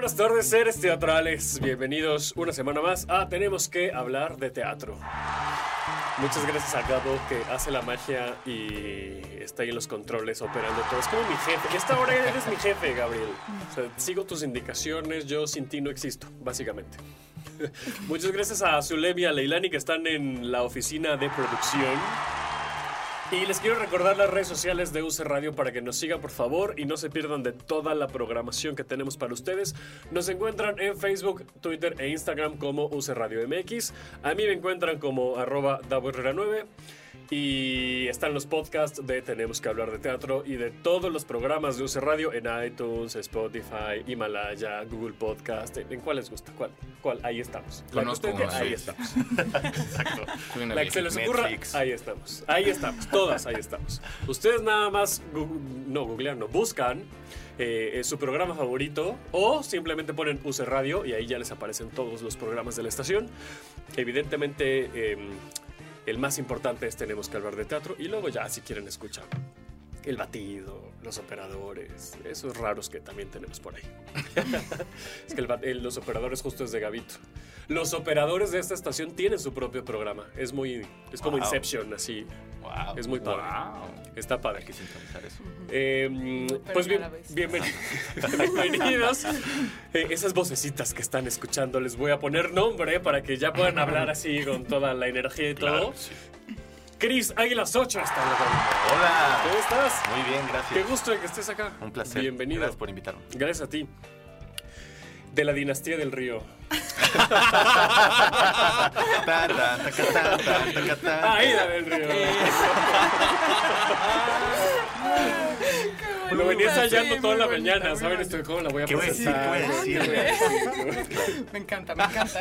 Buenas tardes, seres teatrales. Bienvenidos una semana más a Tenemos que hablar de teatro. Muchas gracias a Gabo que hace la magia y está ahí en los controles operando todo. Es como mi jefe. Esta hora eres mi jefe, Gabriel. O sea, sigo tus indicaciones, yo sin ti no existo, básicamente. Muchas gracias a Zulem y a Leilani que están en la oficina de producción. Y les quiero recordar las redes sociales de UC Radio para que nos sigan por favor y no se pierdan de toda la programación que tenemos para ustedes. Nos encuentran en Facebook, Twitter e Instagram como UC Radio MX. A mí me encuentran como arroba Davo Herrera 9. Y están los podcasts de Tenemos que hablar de teatro y de todos los programas de UC Radio en iTunes, Spotify, Himalaya, Google Podcast. ¿En cuál les gusta? ¿Cuál? ¿Cuál? Ahí estamos. La que Conozco uno, Ahí sí. estamos. Exacto. La que se les ocurra, Netflix. ahí estamos. Ahí estamos, todas ahí estamos. Ustedes nada más, gu- no, googlean, no, buscan eh, eh, su programa favorito o simplemente ponen UC Radio y ahí ya les aparecen todos los programas de la estación. Evidentemente, eh, el más importante es Tenemos que hablar de teatro y luego ya si quieren escuchar el batido, los operadores, esos raros que también tenemos por ahí. es que el el- los operadores justo es de Gavito. Los operadores de esta estación tienen su propio programa. Es muy, es como Wow. Inception, así. Wow. Es muy padre. Wow. Está padre. Hay que sintonizar eso. Eh, pues bien, la vez. bienveni- bienvenidos. Eh, esas vocecitas que están escuchando, les voy a poner nombre para que ya puedan hablar así con toda la energía y todo. Claro, sí. Cris Águilas 8 está en la Hola. ¿Cómo estás? Muy bien, gracias. Qué gusto de que estés acá. Un placer. Bienvenido. Gracias por invitarme. Gracias a ti. De la dinastía del río. Tan. Aida del río. Lo venía ensayando toda la mañana, ¿saben? Esto, ¿Cómo la voy a ¿Qué voy a decir? ¿Qué voy a decir? Me encanta, me encanta.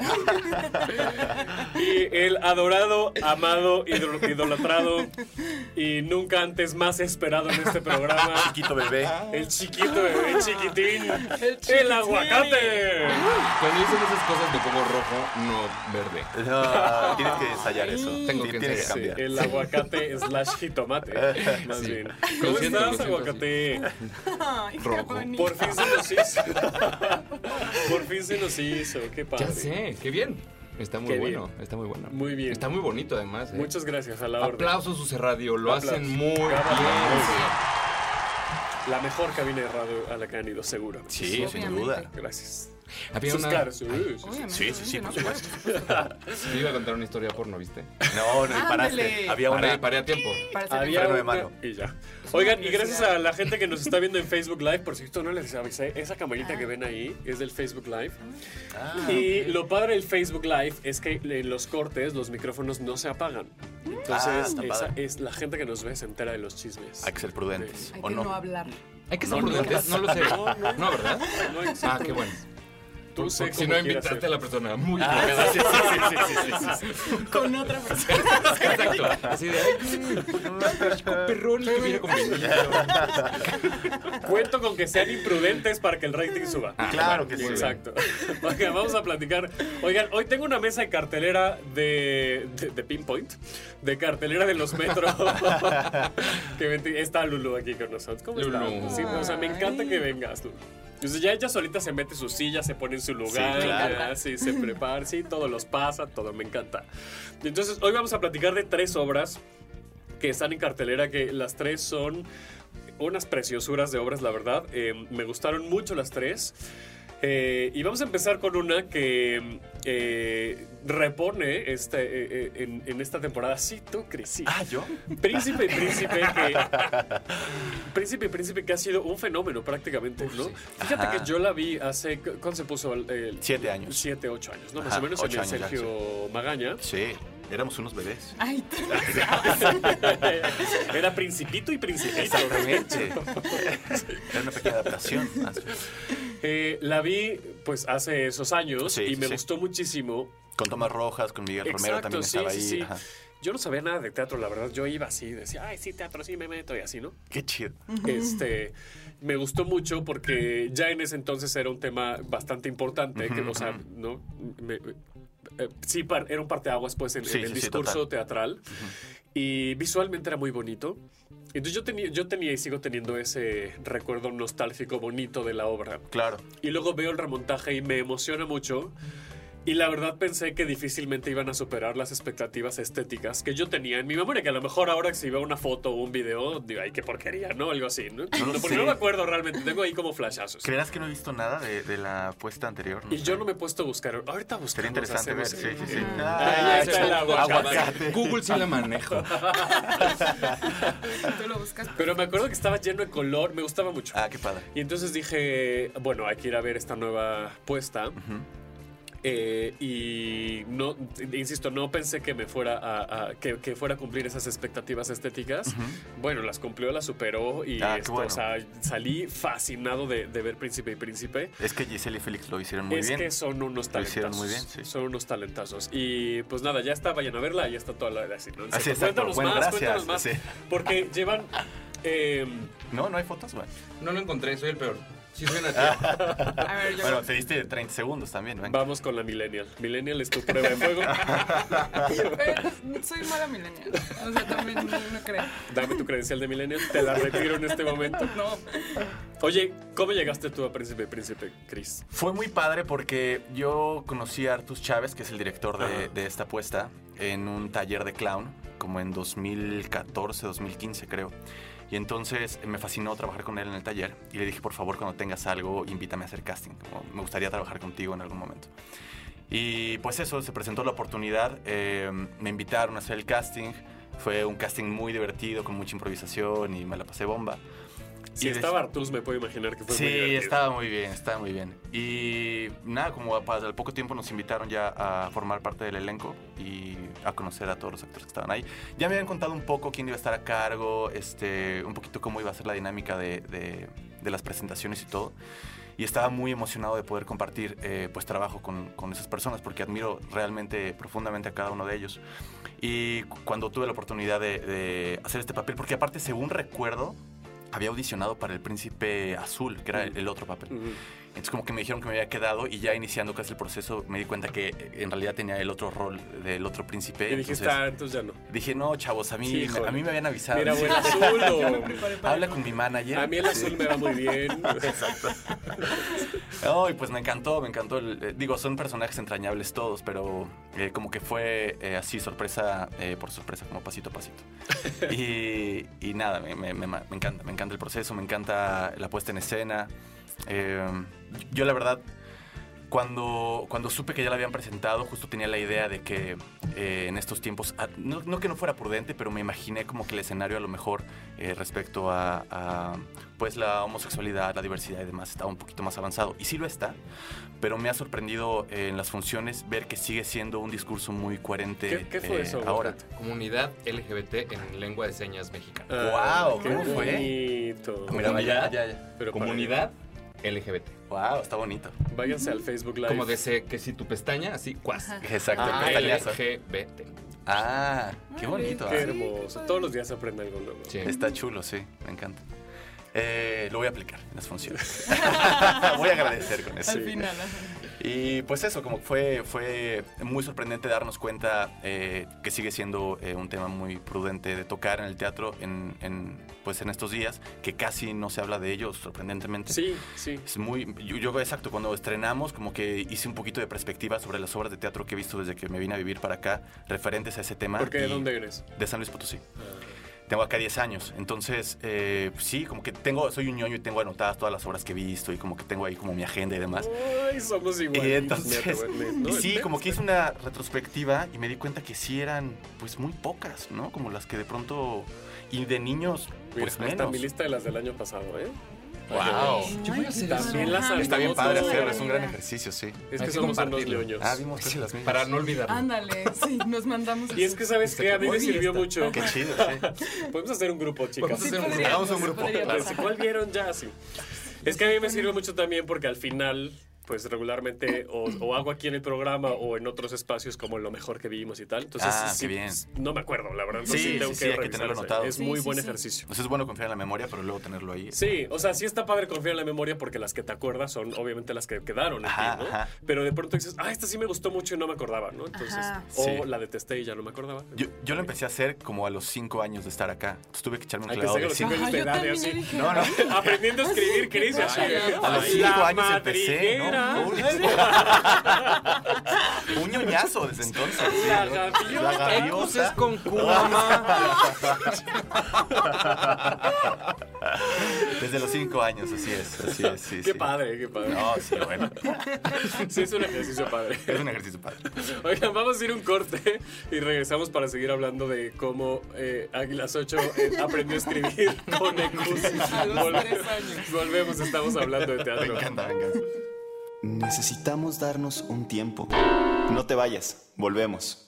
Y el adorado, amado, idol- idolatrado y nunca antes más esperado en este programa. Chiquito bebé. El chiquito bebé, el chiquitín, el, aguacate. Cuando dicen esas cosas me pongo rojo, no verde. No, tienes que ensayar eso. Tengo que tienes ensayar. cambiar. El aguacate slash jitomate, más Sí. bien. ¿Cómo siento, estás, siento, aguacate? Rojo. Por fin se nos hizo. Por fin se nos hizo, qué padre. Ya sé, qué bien. Está muy Qué bueno, bien. está muy bueno. Muy bien. Está muy bonito además. ¿eh? Muchas gracias a la orden. Aplausos UC Radio, lo Aplausos. hacen muy bien. La mejor cabina de radio a la que han ido, seguro. Sí, sin duda. Gracias. Había Sus una... caras, sí, Ay, sí, sí. Sí, sí, sí, por supuesto. te iba a contar una historia porno, ¿viste? No, no, y paraste. Ándale. Había una. paré a tiempo. Había de una- mano. y ya. Oigan, y gracias a la gente que nos está viendo en Facebook Live, por cierto, no les avisé, esa camarita que ven ahí es del Facebook Live. Ah, y lo padre del Facebook Live es que en los cortes los micrófonos no se apagan. Ah, Entonces, está esa es la gente que nos ve se entera de los chismes. Hay que ser prudentes. Hay ¿O que no? no hablar. Hay que ser No, prudentes, no, lo sé. No, ¿verdad? Ah, qué bueno. Tú cómo no invitaste ser. a la persona muy Ah, sí, sí, sí, sí, sí, sí, sí. Con otra persona. Exacto. Así de, perrón que viene con. Cuento con que sean imprudentes para que el rating suba. Claro que sí. Exacto. Oigan, vamos a platicar. Oigan, hoy tengo una mesa de cartelera de, de, de Pinpoint, de cartelera de los metros. que está Lulu aquí con nosotros. ¿Cómo Lulu. está? Sí, o sea, me encanta que vengas, Lulu. Entonces ya ella solita se mete su silla, se pone en su lugar, Sí, claro. ya, sí, se prepara, sí, todos los pasa, todo me encanta. Entonces hoy vamos a platicar de tres obras que están en cartelera, que las tres son unas preciosuras de obras, la verdad. Eh, me gustaron mucho las tres. Eh, y vamos a empezar con una que eh, repone este, eh, eh, en, en esta temporada. Sí, tú, Cris, sí. Ah, ¿yo? Príncipe y Príncipe que Príncipe y Príncipe que ha sido un fenómeno prácticamente, ¿no? Fíjate Ajá. que yo la vi hace ¿cuándo se puso? El, Siete años. Siete, ocho años, ¿no? Más o menos en el ya, Sergio Magaña. Sí, éramos unos bebés. Ay, tú- Era Principito y Principito. Exactamente. Era una pequeña adaptación. Eh, la vi pues hace esos años Sí, y sí, me sí. gustó muchísimo. Con Tomás Rojas, con Miguel Romero también sí, estaba sí, ahí. sí. Ajá. Yo no sabía nada de teatro, la verdad. Yo iba así, decía, ay, sí, teatro, sí, me meto y así, ¿no? Qué chido. Este, me gustó mucho porque ya en ese entonces era un tema bastante importante, que, o sea, ¿no? Me- eh, sí, era un parteaguas, pues, en, Sí, en el sí, sí, discurso total. teatral. Y visualmente era muy bonito. Entonces yo tenía, yo tenía y sigo teniendo ese recuerdo nostálgico bonito de la obra. Claro. Y luego veo el remontaje y me emociona mucho. Y la verdad pensé que difícilmente iban a superar las expectativas estéticas que yo tenía en mi memoria, que a lo mejor ahora si veo una foto o un video, digo, ay, qué porquería, ¿no? Algo así, ¿no? lo porque sé. no me acuerdo realmente, tengo ahí como flashazos. ¿Creerás que no he visto nada de, de la puesta anterior? Y sé. yo no me he puesto a buscar. Ahorita buscamos. Sería interesante ver. Sí, sí, sí. Ah, ahí está el aguacate. Google sí la manejo. tú lo buscas. Pero me acuerdo que estaba lleno de color, me gustaba mucho. Ah, qué padre. Y entonces dije, bueno, hay que ir a ver esta nueva puesta. Eh, y no, insisto, no pensé que me fuera a, a- que, que fuera a cumplir esas expectativas estéticas. Bueno, las cumplió, las superó y Ah, esto, bueno. o sea, salí fascinado de, de ver Príncipe y Príncipe. Es que Giselle y Félix lo hicieron muy es bien. que son unos Lo talentazos. hicieron muy bien, sí. Son unos talentazos. Y pues nada, ya está, vayan a verla, ya está toda la así, ¿no? Ah, sí, exacto. cuéntanos Bueno, más, gracias, cuéntanos más. sí. Porque llevan. eh, No, no hay fotos, bueno. No lo encontré, soy el peor. Sí, soy una tía. A ver, yo. Bueno, te diste 30 segundos también, venga. vamos con la Millennial. Millennial es tu prueba de fuego. Soy mala milenial. O sea, también no, no creo. Dame tu credencial de Millennial, te la retiro en este momento. No. Oye, ¿cómo llegaste tú a Príncipe Príncipe, Chris? Fue muy padre porque yo conocí a Artus Chávez, que es el director de, de esta puesta, en un taller de clown, como en 2014, 2015 creo. Y entonces me fascinó trabajar con él en el taller y le dije, por favor, cuando tengas algo, invítame a hacer casting. me gustaría trabajar contigo en algún momento. Y pues eso, se presentó la oportunidad, eh, me invitaron a hacer el casting. Fue un casting muy divertido, con mucha improvisación y me la pasé bomba. Si des- estaba Artus, me puedo imaginar que fue Sí, muy divertido. estaba muy bien, estaba muy bien. Y nada, como al poco tiempo nos invitaron ya a formar parte del elenco y a conocer a todos los actores que estaban ahí. Ya me habían contado un poco quién iba a estar a cargo, este, un poquito cómo iba a ser la dinámica de, de- de las presentaciones y todo. Y estaba muy emocionado de poder compartir eh, pues trabajo con, con esas personas porque admiro realmente profundamente a cada uno de ellos. Y cu- cuando tuve la oportunidad de, de hacer este papel, porque aparte según recuerdo, había audicionado para el Príncipe Azul, que era el, el otro papel. Entonces como que me dijeron que me había quedado y ya iniciando casi el proceso me di cuenta que eh, en realidad tenía el otro rol del otro príncipe. Y dijiste, Entonces, ah, entonces ya no. dije, no, chavos, a mí, Sí, me, a mí me habían avisado. Mira, Sí. buen azul o... Habla con mi manager. A mí el Sí. azul me va muy bien. No, y pues me encantó, me encantó. el- eh, digo, son personajes entrañables todos, pero eh, como que fue eh, así, sorpresa eh, por sorpresa, como pasito a pasito. y, y nada, me- me- me encanta, me encanta el proceso, me encanta la puesta en escena. Eh, yo la verdad, cuando, cuando supe que ya la habían presentado, justo tenía la idea de que eh, en estos tiempos, ah, no, no que no fuera prudente, pero me imaginé como que el escenario a lo mejor eh, respecto a, a, pues la homosexualidad, la diversidad y demás estaba un poquito más avanzado. Y sí lo está, pero me ha sorprendido eh, en las funciones ver que sigue siendo un discurso muy coherente ¿Qué, qué fue eh, eso? ahora. Comunidad LGBT en lengua de señas mexicana. Guau, qué ¿cómo fue? bonito. Mira, ya, ya. Pero para- Comunidad LGBT. Wow, está bonito. Váyanse al Facebook Live. Como de que si tu pestaña, así, cuas. Exacto, Ah. LGBT. Ah, qué bonito. Qué ah. hermoso. Todos los días se aprende algo nuevo. Sí. Está chulo, sí, me encanta. Eh, lo voy a aplicar en las funciones. voy a agradecer con eso. Al final. ajá. Y pues eso, como fue, fue muy sorprendente darnos cuenta eh, que sigue siendo eh, un tema muy prudente de tocar en el teatro en, en, pues en estos días, que casi no se habla de ellos, sorprendentemente. Sí, sí. Es muy, yo, yo, exacto, cuando estrenamos como que hice un poquito de perspectiva sobre las obras de teatro que he visto desde que me vine a vivir para acá, referentes a ese tema. ¿Por qué? ¿De dónde eres? De San Luis Potosí. Ah. Tengo acá 10 años, entonces eh, sí, como que tengo, soy un ñoño y tengo anotadas todas las obras que he visto y como que tengo ahí como mi agenda y demás. Ay, somos iguales. Y entonces, y sí, como que hice una retrospectiva y me di cuenta que sí eran pues muy pocas, ¿no? Como las que de pronto, y de niños, Mira, pues está menos. mi lista de las del año pasado, ¿eh? Wow. Yo voy a hacer. También las Está bien padre hacerlo, es un gran ejercicio, sí. Es que que somos unos leoños. Ah, vimos casi las mismas. Para no olvidarlo. Ándale, sí, nos mandamos. Y es que, ¿sabes qué? A mí me sirvió esta. mucho. Qué chido, sí. Podemos hacer un grupo, chicas. Podemos hacer un grupo. podríamos, Hagamos un grupo. Pues, ¿Cuál vieron ya? Sí. Es que a mí me sirve mucho también porque al final, pues regularmente o, o hago aquí en el programa o en otros espacios como lo mejor que vimos y tal. Entonces, Ah, sí, qué bien. no me acuerdo, la verdad. Sí, sí, tengo sí, sí, que hay que tenerlo anotado. Es muy buen ejercicio. Entonces es bueno confiar en la memoria, pero luego tenerlo ahí. Sí, o sea, sí está padre confiar en la memoria porque las que te acuerdas son obviamente las que quedaron en Ajá, ti, ¿no? ajá. Pero de pronto dices, ah, esta sí me gustó mucho y no me acordaba, ¿no? Entonces, Ajá. o la detesté y ya no me acordaba. Yo, yo lo empecé a hacer como a los 5 años de estar acá. Entonces tuve que echarme un clavado de cinco cinco años edad No, no. Aprendiendo a escribir, Cris. A los 5 años empecé. Un ñoñazo desde entonces. sí, La. La es con mamá. Desde los 5 años, así es. Así es, sí, Qué sí. padre, qué padre. No, sí, bueno. Sí, es un ejercicio padre. Es un ejercicio padre. Oigan, vamos a ir un corte y regresamos para seguir hablando de cómo eh, Águilas 8 eh, aprendió a escribir con Ecus. A los Volve- tres años. Volvemos, estamos hablando de Me teatro. encanta, me encanta. Necesitamos darnos un tiempo. No te vayas, volvemos.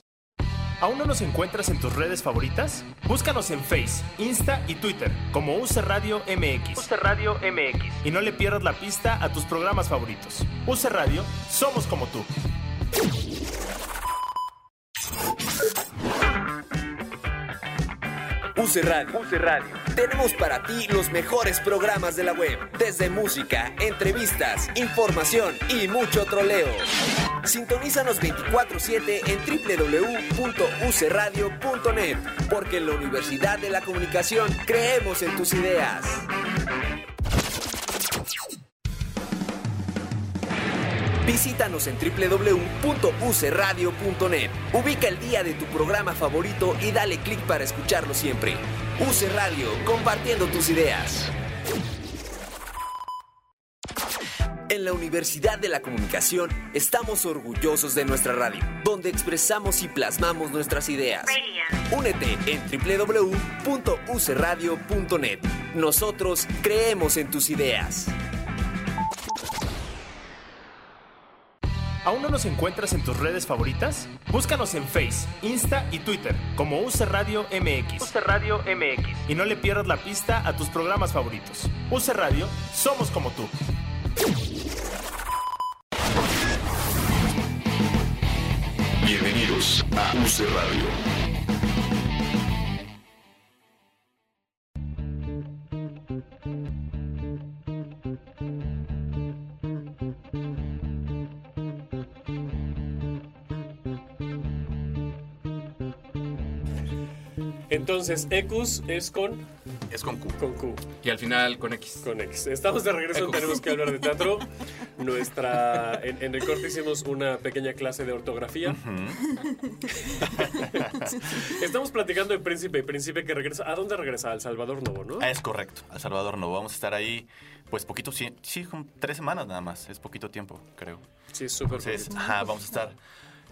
¿Aún no nos encuentras en tus redes favoritas? Búscanos en Face, Insta y Twitter como UC Radio MX. UC Radio MX. Y no le pierdas la pista a tus programas favoritos. UC Radio, somos como tú. UC Radio. Tenemos para ti los mejores programas de la web, desde música, entrevistas, información y mucho troleo. Sintonízanos 24/7 en www.ucradio.net, porque en la Universidad de la Comunicación creemos en tus ideas. Visítanos en www.ucradio.net. Ubica el día de tu programa favorito y dale clic para escucharlo siempre. UC Radio, compartiendo tus ideas. En la Universidad de la Comunicación estamos orgullosos de nuestra radio, donde expresamos y plasmamos nuestras ideas. Únete en www.ucradio.net. Nosotros creemos en tus ideas. ¿Aún no nos encuentras en tus redes favoritas? Búscanos en Face, Insta y Twitter como UC Radio MX. UC Radio MX. Y no le pierdas la pista a tus programas favoritos. UC Radio, somos como tú. Bienvenidos a UC Radio. Entonces, Ecus es con, Es con Q. con Q, Y al final con X. con X. Estamos de regreso, Ecus. tenemos que hablar de teatro. Nuestra, en, en el corte hicimos una pequeña clase de ortografía. Estamos platicando de Príncipe y Príncipe que regresa. ¿A dónde regresa? Al Salvador Novo, ¿no? Ah, Es correcto, a Salvador no. Vamos a estar ahí, pues poquito, sí, tres semanas nada más. Es poquito tiempo, creo. Sí, súper Entonces, bonito. ajá, vamos a estar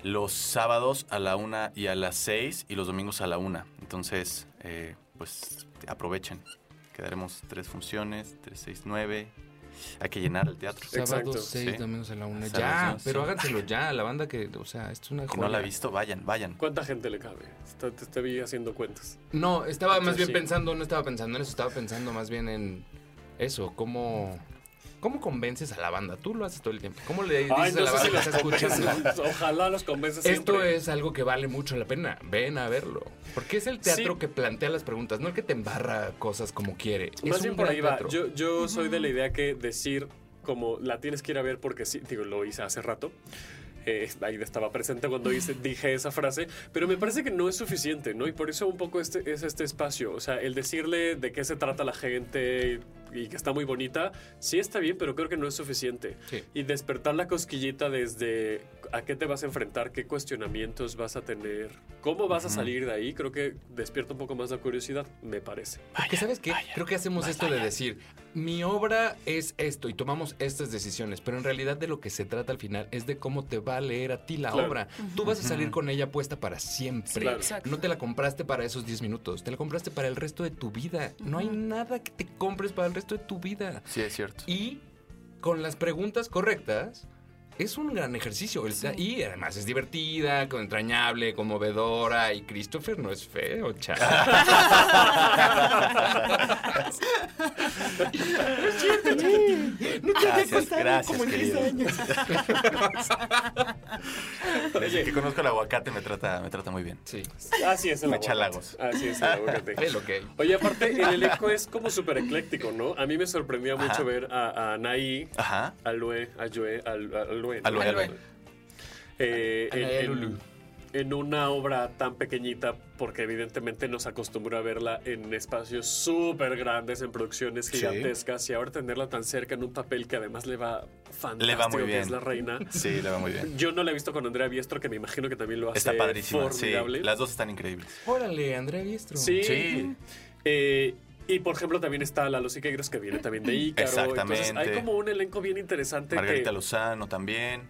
los sábados a la una y a las seis y los domingos a la una. Entonces, eh, pues aprovechen. Quedaremos tres funciones, tres, seis, nueve. Hay que llenar el teatro. Exacto, Sábado 6, sí. domingos a la una. Sábado, Ya, pero sí. háganselo ya. La banda que, o sea, esto es una Si joya. no la ha visto, vayan, vayan. ¿Cuánta gente le cabe? Te, te, te vi haciendo cuentas. No, estaba más Sí, bien sí. pensando, no estaba pensando en eso, estaba pensando más bien en eso, cómo, cómo convences a la banda. Tú lo haces todo el tiempo. ¿Cómo le dices Ay, a no la sé si banda que está escuchando? Ojalá los convences Esto siempre. es algo que vale mucho la pena. Ven a verlo. Porque es el teatro Sí. que plantea las preguntas, no el que te embarra cosas como quiere. es Más un bien por gran ahí va. Yo, yo soy de la idea que decir como la tienes que ir a ver porque sí, digo, lo hice hace rato. Eh, ahí estaba presente cuando hice- dije esa frase, pero me parece que no es suficiente, ¿no? Y por eso un poco este es este espacio, o sea, el decirle de qué se trata la gente y, que está muy bonita, sí está bien, pero creo que no es suficiente. Sí. Y despertar la cosquillita desde a qué te vas a enfrentar, qué cuestionamientos vas a tener, cómo vas a Ujú. salir de ahí, creo que despierta un poco más la curiosidad, me parece. Porque sabes qué, creo que hacemos esto de decir, mi obra es esto y tomamos estas decisiones, pero en realidad de lo que se trata al final es de cómo te va a leer a ti la Claro. obra. Tú vas a salir con ella puesta para siempre. Claro. Exacto. No te la compraste para esos 10 minutos, te la compraste para el resto de tu vida. No hay nada que te compres para el resto de tu vida. Sí, es cierto. Y con las preguntas correctas, es un gran ejercicio. El- Y además es divertida, entrañable, conmovedora. Y Christopher no es feo, chaval. Gracias, gracias, querido. Desde que conozco el aguacate me trata, me trata muy bien. Sí. Así es el Me echa aguacate. Así es el aguacate. Es lo que hay. Oye, aparte, el elenco es como súper ecléctico, ¿no? A mí me sorprendió Ajá. mucho ver a, a Anaí, Ajá. a Lue, a Joe, a, a Lue. ¿No? Alue, alue. Eh, en- una obra tan pequeñita, porque evidentemente nos acostumbra a verla en espacios súper grandes, en producciones Sí. gigantescas, y ahora tenerla tan cerca en un papel que además le va fantástico, Le va muy que bien. es la reina. Sí, le va muy bien. Yo no la he visto con Andrea Biestro, que me imagino que también lo hace Está padrísima. Sí, formidable. las dos están increíbles. Órale, Andrea Biestro. Sí. Sí. Eh, y por ejemplo también está Lalo Siqueiros que viene también de Ícaro. Exactamente. Entonces hay como un elenco bien interesante Margarita que, Lozano también.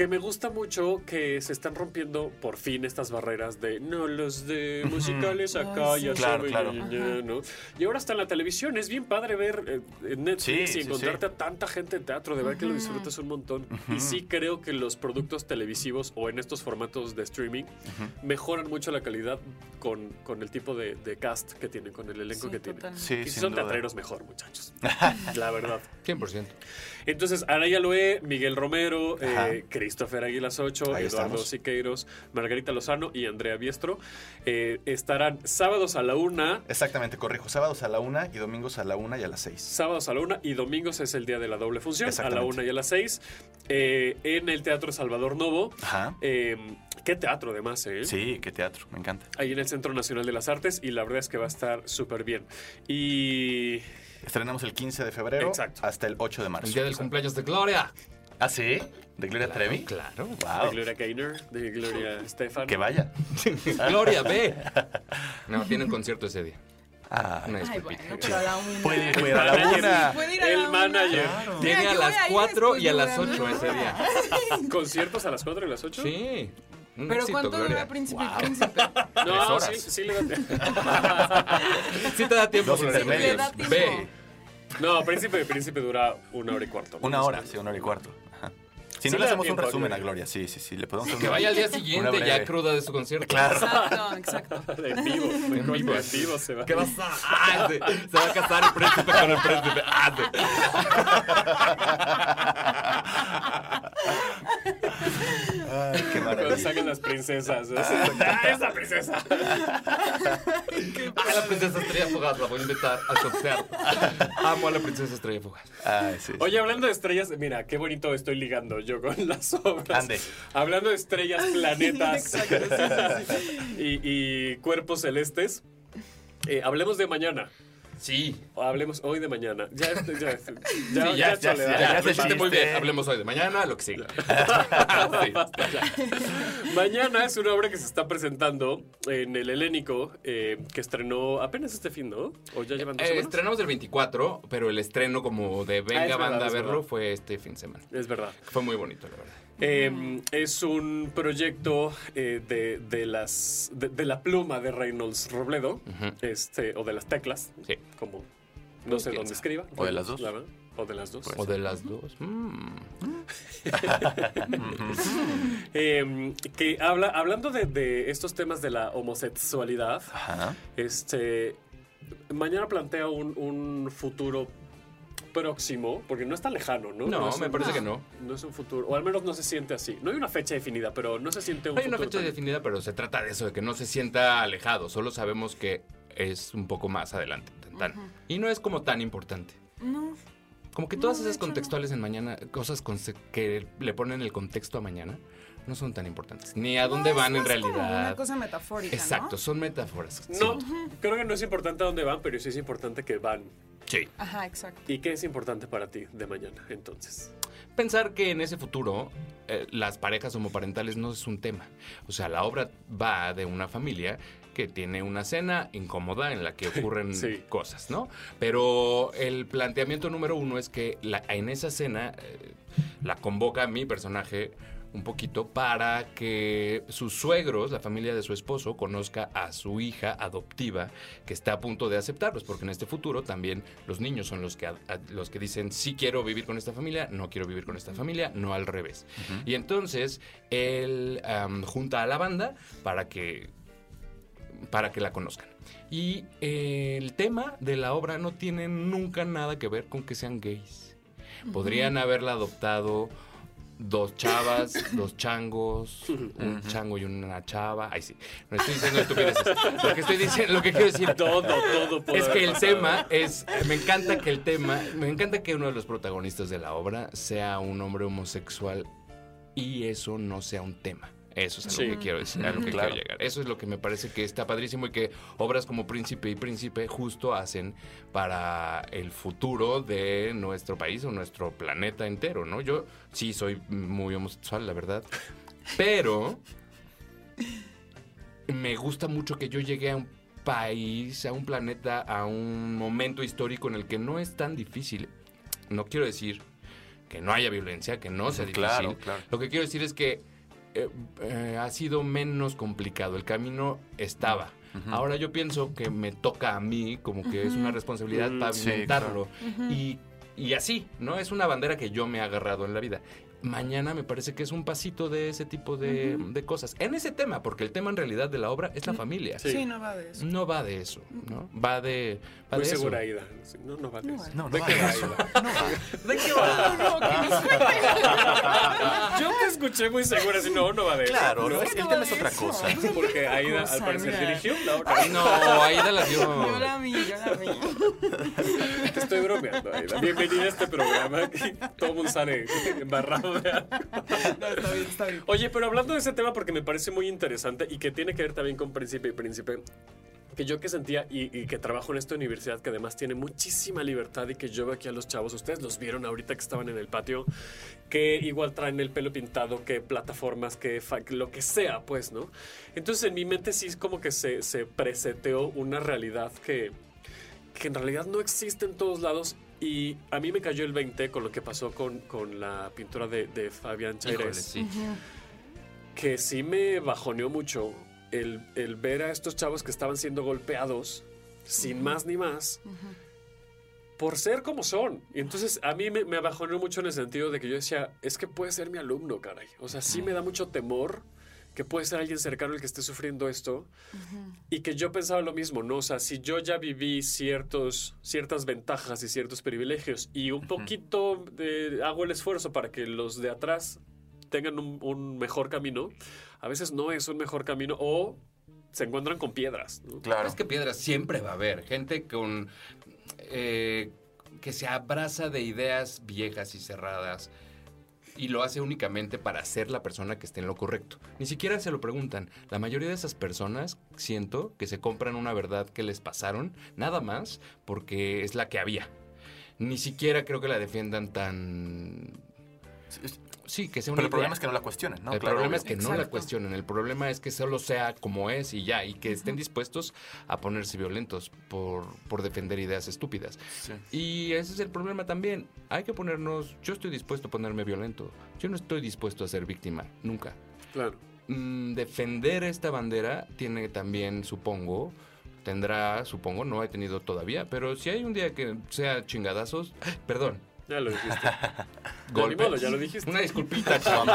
Que me gusta mucho que se están rompiendo por fin estas barreras de no, los de musicales acá ya sí. Claro, saben, claro. ña, ¿no? Y ahora está en la televisión. Es bien padre ver eh, Netflix Sí, y sí, encontrarte sí. a tanta gente en teatro, de ver que lo disfrutas un montón. Y sí creo que los productos televisivos o en estos formatos de streaming mejoran mucho la calidad con, con el tipo de, de cast que tienen, con el elenco Sí, que tienen. Sí, y si son duda. teatreros, mejor, muchachos. la verdad. 100%. Entonces, Araya Loé, Miguel Romero, eh, Christopher Águilas 8, Ahí Eduardo estamos. Siqueiros, Margarita Lozano y Andrea Biestro eh, estarán sábados a la una, Exactamente, corrijo. Sábados a la una y domingos a la una y a las seis. sábados a la una y domingos es el día de la doble función, a la una y a las seis, eh, en el Teatro Salvador Novo. Ajá. Eh, qué teatro además, ¿eh? Sí, qué teatro, me encanta. Ahí en el Centro Nacional de las Artes y la verdad es que va a estar súper bien. Y Estrenamos el 15 de febrero Exacto. hasta el 8 de marzo. El día del cumpleaños de Gloria. ¿Ah, sí? ¿De Gloria Trevi? Claro. de Wow. Gloria Gaynor, de Gloria Estefan. Que vaya. Gloria, ve. No, tienen concierto ese día. Ah, Una Ay, disculpita. bueno, pero a la una. puede ir a la una. Puede ir a El una. manager. Mira, a las a ir 4 y a las de 8 una. ese día. ¿Conciertos a las 4 y las 8? Sí. Un Pero éxito, ¿cuánto dura Príncipe y Príncipe? No, sí, sí le da Sí te da tiempo. Intermedios. Tiempo. Ve. No, Príncipe, Príncipe dura una hora y cuarto. Una hora, sí, una hora y cuarto. Si Sí no le hacemos un a resumen a Gloria. Sí, sí, sí, le podemos hacer Que una- vaya al día siguiente breve. ya cruda de su concierto. Claro. Exacto, exacto. En vivo, En en vivo. En vivo se va. ¿Qué vas a ah, se, se va a casar el príncipe con el príncipe. Ah, Ay, qué Cuando maravilla. sacan las princesas. ¡Ah, esa princesa! Ah, la princesa Estrella Fugaz la voy a invitar al concierto. Amo a la princesa Estrella Fugaz. Ay, sí. Oye, hablando de estrellas, mira, qué bonito estoy ligando yo con las obras. Ande. Hablando de estrellas, planetas Exacto, y, y cuerpos celestes, eh, hablemos de mañana. Sí. O hablemos hoy de mañana. Ya, ya, ya, Sí, ya, ya, ya, ya, ya, se muy bien. Hablemos hoy de mañana, lo que. Sí. Mañana es una obra que se está presentando en el Helénico, eh, que estrenó apenas este fin, ¿no? ¿O ya llevan dos Eh, estrenamos el 24, pero el estreno como de Ah, Venga verdad, Banda a verlo fue este fin de semana. Es verdad. Fue muy bonito, la verdad. Eh, es un proyecto eh, de, de las de, de la pluma de Reynolds Robledo, este, o de las teclas, Sí. como no sé dónde escriba. O de las dos. la O de las dos. O de las dos. Mm. Eh, que habla, hablando de, de estos temas de la homosexualidad, Ajá. este mañana plantea un, un futuro próximo, porque no es tan lejano, ¿no? No, me un- parece que no. No es un futuro, o al menos no se siente así. No hay una fecha definida, pero no se siente un Hay una futuro fecha tan- definida, pero se trata de eso, de que no se sienta alejado. Solo sabemos que es un poco más adelante. tan, tan. Y no es como tan importante. No. Como que todas No, esas no. contextuales en mañana, cosas con- que le ponen el contexto a mañana, no son tan importantes. Ni a dónde No, van es en más como realidad. Una cosa metafórica. ¿no? Exacto, son metáforas. No, creo que no es importante a dónde van, pero sí es importante que van. Sí. Ajá, exacto. ¿Y qué es importante para ti de mañana, entonces? Pensar que en ese futuro eh, las parejas homoparentales no es un tema. O sea, la obra va de una familia que tiene una cena incómoda en la que ocurren Sí. cosas, ¿no? Pero el planteamiento número uno es que la- en esa cena eh, la convoca mi personaje un poquito para que sus suegros, la familia de su esposo, conozca a su hija adoptiva que está a punto de aceptarlos, porque en este futuro también los niños son los que, a- a- los que dicen sí quiero vivir con esta familia, no quiero vivir con esta familia, no al revés. Y entonces él junta a la banda para que para que la conozcan. Y eh, el tema de la obra no tiene nunca nada que ver con que sean gays. Podrían haberla adoptado dos chavas, dos changos, un chango y una chava. Ay, sí. No estoy diciendo estupideces. Lo que estoy diciendo, lo que quiero decir Todo, todo. pudo es que el pasado. tema es. Me encanta que el tema. Me encanta que uno de los protagonistas de la obra sea un hombre homosexual y eso no sea un tema. Eso es a lo que quiero decir, a lo que Claro. quiero llegar. Eso es lo que me parece que está padrísimo y que obras como Príncipe y Príncipe justo hacen para el futuro de nuestro país o nuestro planeta entero, ¿no? Yo sí soy muy homosexual, la verdad. Pero me gusta mucho que yo llegue a un país, a un planeta, a un momento histórico en el que no es tan difícil. No quiero decir que no haya violencia, que no sea difícil. Claro, claro. Lo que quiero decir es que eh, eh, ha sido menos complicado. El camino estaba. Ahora yo pienso que me toca a mí, como que es una responsabilidad pavimentarlo. y, y así, ¿no? Es una bandera que yo me he agarrado en la vida. Mañana me parece que es un pasito de ese tipo de, de cosas. En ese tema, porque el tema en realidad de la obra es la familia. Sí. Sí, no va de eso. No va de eso, ¿no? Va de, va Muy de eso. segura, Aida. Sí, No, no va de eso. No, no ¿De va qué de va, eso. Aida? ¿De qué va? Yo te escuché muy segura, así, no, no va de eso. Claro, ¿no? no, es- el tema es otra cosa. Porque Aida, al cosa, parecer, mira. dirigió la obra. No, Aida la dio. Yo la vi, yo la vi. Te estoy bromeando, Aida. Bienvenida a este programa. Todo el mundo sale embarrado de algo. No, está bien, está bien. Oye, pero hablando de ese tema, porque me parece muy interesante y que tiene que ver también con Príncipe y Príncipe, que yo que sentía y, y que trabajo en esta universidad que además tiene muchísima libertad y que yo veo aquí a los chavos, ustedes los vieron ahorita que estaban en el patio, que igual traen el pelo pintado, que plataformas, que que lo que sea, pues, ¿no? Entonces en mi mente sí es como que se, se preseteó una realidad que, que en realidad no existe en todos lados. Y a mí me cayó el 20 con lo que pasó con, con la pintura de, de Fabián Híjole, Chaires sí. que sí me bajoneó mucho el, el ver a estos chavos que estaban siendo golpeados sin más ni más por ser como son. Y entonces a mí me, me bajoneó mucho en el sentido de que yo decía, es que puede ser mi alumno, caray. O sea, sí me da mucho temor que puede ser alguien cercano el que esté sufriendo esto. Y que yo pensaba lo mismo, ¿no? O sea, si yo ya viví ciertos, ciertas ventajas y ciertos privilegios y un poquito de- hago el esfuerzo para que los de atrás tengan un, un mejor camino, a veces no es un mejor camino o se encuentran con piedras. ¿no? Claro. Es que piedras siempre va a haber. Gente con. eh, que se abraza de ideas viejas y cerradas. Y lo hace únicamente para ser la persona que esté en lo correcto. Ni siquiera se lo preguntan. La mayoría de esas personas siento que se compran una verdad que les pasaron, nada más porque es la que había. Ni siquiera creo que la defiendan tan. Sí, que sea una Pero el problema es que no la cuestionen, ¿no? el Claro, problema obvio. es que no la cuestionen. El problema es que solo sea como es y ya. Y que estén dispuestos a ponerse violentos por, por defender ideas estúpidas. Sí. Y ese es el problema también. Hay que ponernos. Yo estoy dispuesto a ponerme violento. Yo no estoy dispuesto a ser víctima. Nunca. Claro. Mm, defender esta bandera tiene también, supongo. Tendrá, supongo, no he tenido todavía, pero si hay un día que sea chingadazos, perdón, Ya lo dijiste. golpes. modo, ya lo dijiste. Una disculpita, chavos.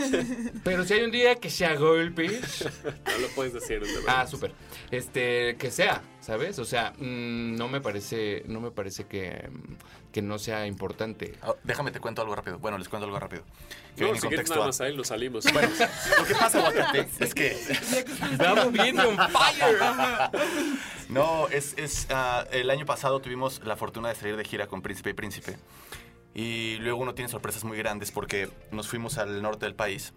Pero si hay un día que sea golpes. No lo puedes decir. de verdad. Ah, súper. Este, que sea, ¿sabes? O sea, mm, no me parece, no me parece que, que no sea importante. Ah, déjame te cuento algo rápido. Bueno, les cuento algo rápido. Que No, si quieres contexto nada a- más ahí, lo salimos. Bueno, lo que pasa, aguacate, es que Estamos bien on fire. No, es, es ah, el año pasado tuvimos la fortuna de salir de gira con Príncipe y Príncipe. Y luego uno tiene sorpresas muy grandes porque nos fuimos al norte del país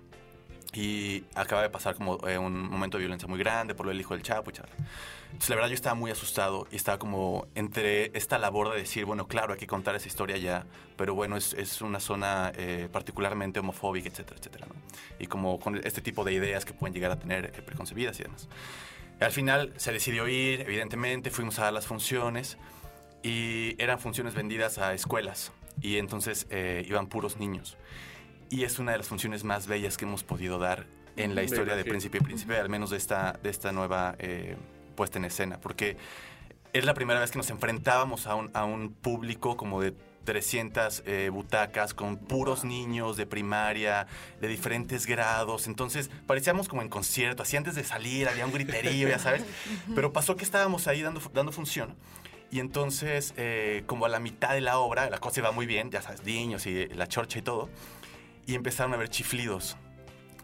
y acaba de pasar como eh, un momento de violencia muy grande por lo del hijo del Chapo y. Entonces, la verdad, yo estaba muy asustado y estaba como entre esta labor de decir, bueno, claro, hay que contar esa historia ya, pero bueno, es, es una zona eh, particularmente homofóbica, etcétera, etcétera, ¿no? Y como con este tipo de ideas que pueden llegar a tener eh, preconcebidas y demás. Al final se decidió ir, evidentemente, fuimos a dar las funciones y eran funciones vendidas a escuelas y entonces eh, iban puros niños. Y es una de las funciones más bellas que hemos podido dar en la Me historia de imagino. Príncipe y Príncipe, al menos de esta, de esta nueva eh, puesta en escena, porque es la primera vez que nos enfrentábamos a un, a un público como de 300 eh, butacas con puros niños de primaria, de diferentes grados. Entonces parecíamos como en concierto, así antes de salir había un griterío, ya sabes. Pero pasó que estábamos ahí dando, dando función. Y entonces, eh, como a la mitad de la obra, la cosa iba muy bien, ya sabes, niños y la chorcha y todo. Y empezaron a ver chiflidos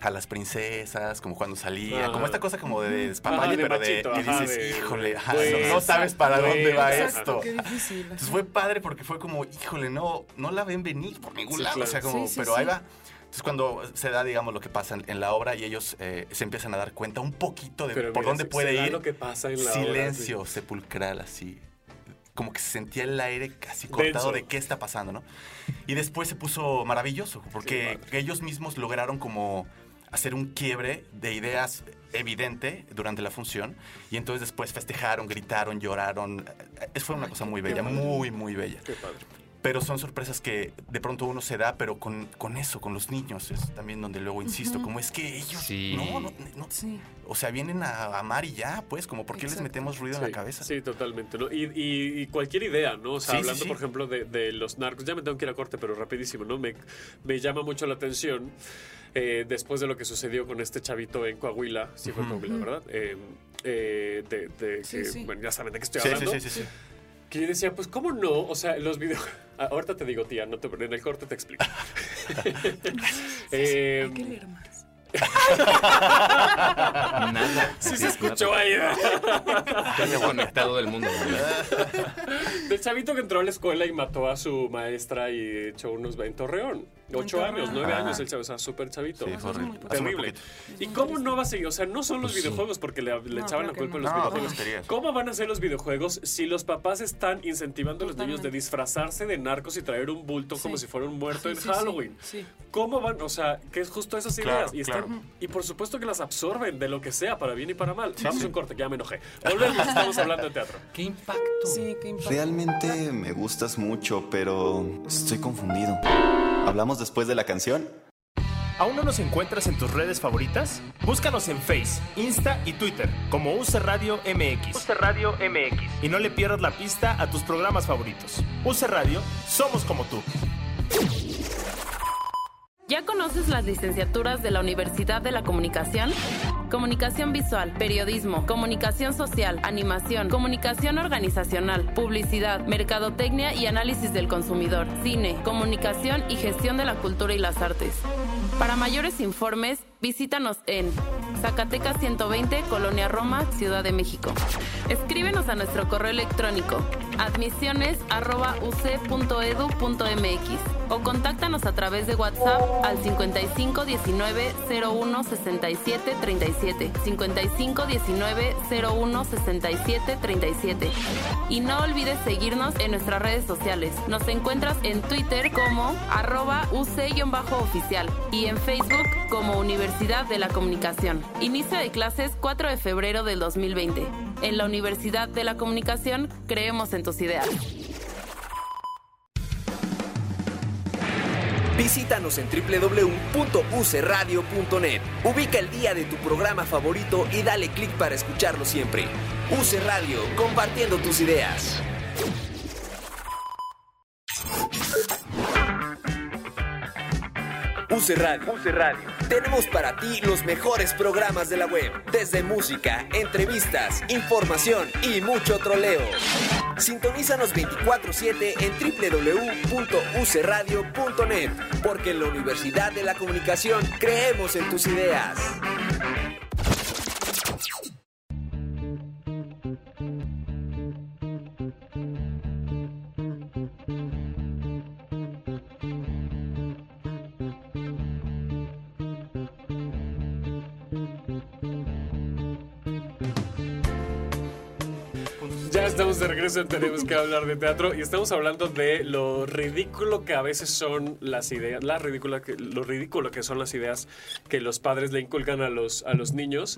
a las princesas, como cuando salía, como esta cosa como de despapalle, de pero de, machito, que ajá, dices, de- híjole, ajá, pues, no, no sabes para pues, dónde va exacto, esto. Qué difícil. Entonces fue padre porque fue como, híjole, no, no la ven venir por ningún Sí, lado. O sea, como, Sí, sí, pero ahí va. Entonces cuando se da, digamos, lo que pasa en, en la obra y ellos eh, se empiezan a dar cuenta un poquito de Pero por mira, dónde se- puede se ir. lo que pasa en la obra, silencio sepulcral, así. Como que se sentía el aire casi cortado Denso. de qué está pasando, ¿no? Y después se puso maravilloso, porque ellos mismos lograron como hacer un quiebre de ideas evidente durante la función y entonces después festejaron, gritaron, lloraron. Eh, Fue una cosa muy bella, muy, muy bella. Qué padre. Pero son sorpresas que de pronto uno se da, pero con, con eso, con los niños, es también donde luego insisto, como es que ellos Sí. no, no, no- Sí. o sea, vienen a amar y ya, pues, como por qué les metemos ruido en la cabeza. Sí, totalmente. ¿no? Y, y- y cualquier idea, ¿no? O sea, Sí, sí, hablando, sí. por ejemplo, de, de los narcos, ya me tengo que ir a corte, pero rapidísimo, ¿no? Me, me llama mucho la atención eh, después de lo que sucedió con este chavito en Coahuila, sí fue en Coahuila, ¿verdad? Eh, eh, de, de Sí, que, sí. bueno, ya saben de qué estoy Sí, sí, hablando. sí, sí, sí. Que yo decía, pues, ¿cómo no? O sea, los videos. Ahorita te digo, tía, no te... en el corte te explico. Eh, Hay que leer más. Nada. sí se escuchó ahí. Estoy desconectado del mundo. ¿verdad? Del chavito que entró a la escuela y mató a su maestra y echó unos en Torreón. Ocho años, nueve Ah. años el chavo, o sea, súper chavito. Sí, fue horrible. Terrible. ¿Y cómo no va a seguir? O sea, no son los Pues sí. videojuegos porque le, le No, echaban la culpa a los no. No, videojuegos. tonterías. ¿Cómo van a ser los videojuegos si los papás están incentivando a los niños de disfrazarse de narcos y traer un bulto como si fuera un muerto Sí, en. Halloween? Sí. ¿Cómo van? O sea, que es justo esas Claro, ideas. y, están- claro. y por supuesto que las absorben de lo que sea, para bien y para mal. Vamos sí. a un corte, que ya me enojé. Volvemos, estamos hablando de teatro. ¿Qué impacto? Sí, qué impacto. Realmente me gustas mucho, pero estoy confundido. ¿Hablamos después de la canción? ¿Aún no nos encuentras en tus redes favoritas? Búscanos en Face, Insta y Twitter como UC Radio MX. UC Radio MX. Y no le pierdas la pista a tus programas favoritos. UC Radio, somos como tú. ¿Ya conoces las licenciaturas de la Universidad de la Comunicación? Comunicación visual, periodismo, comunicación social, animación, comunicación organizacional, publicidad, mercadotecnia y análisis del consumidor, cine, comunicación y gestión de la cultura y las artes. Para mayores informes, visítanos en Zacatecas 120, Colonia Roma, Ciudad de México. Escríbenos a nuestro correo electrónico admisiones@uc.edu.mx o contáctanos a través de WhatsApp al 55 19 01 67 37 55 19 01 67 37 y no olvides seguirnos en nuestras redes sociales. Nos encuentras en Twitter como arroba UC-oficial y en Facebook como Universidad de la Comunicación. Inicio de clases 4 de febrero del 2020. En la Universidad de la Comunicación creemos en tus ideas. Visítanos en www.ucradio.net. Ubica el día de tu programa favorito y dale clic para escucharlo siempre. UC Radio, compartiendo tus ideas. UC Radio. UC Radio. Tenemos para ti los mejores programas de la web, desde música, entrevistas, información y mucho troleo. Sintonízanos 24/7 en www.ucradio.net, porque en la Universidad de la Comunicación creemos en tus ideas. De regreso, tenemos que hablar de teatro y estamos hablando de lo ridículo que a veces son las ideas, la ridícula que, lo ridículo que son las ideas que los padres le inculcan a los, a los niños.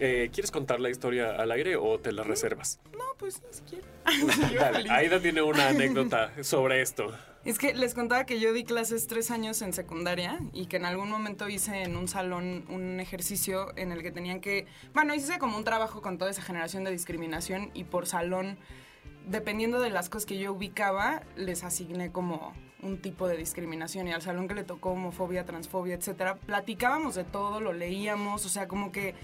Eh, ¿Quieres contar la historia al aire o te la reservas? No, pues ni siquiera. Dale, Aida tiene una anécdota sobre esto. Es que les contaba que yo di clases tres años en secundaria y que en algún momento hice en un salón un ejercicio en el que tenían que, bueno, hice como un trabajo con toda esa generación de discriminación y por salón, dependiendo de las cosas que yo ubicaba, les asigné como un tipo de discriminación y al salón que le tocó homofobia, transfobia, etcétera, platicábamos de todo, lo leíamos, o sea, como que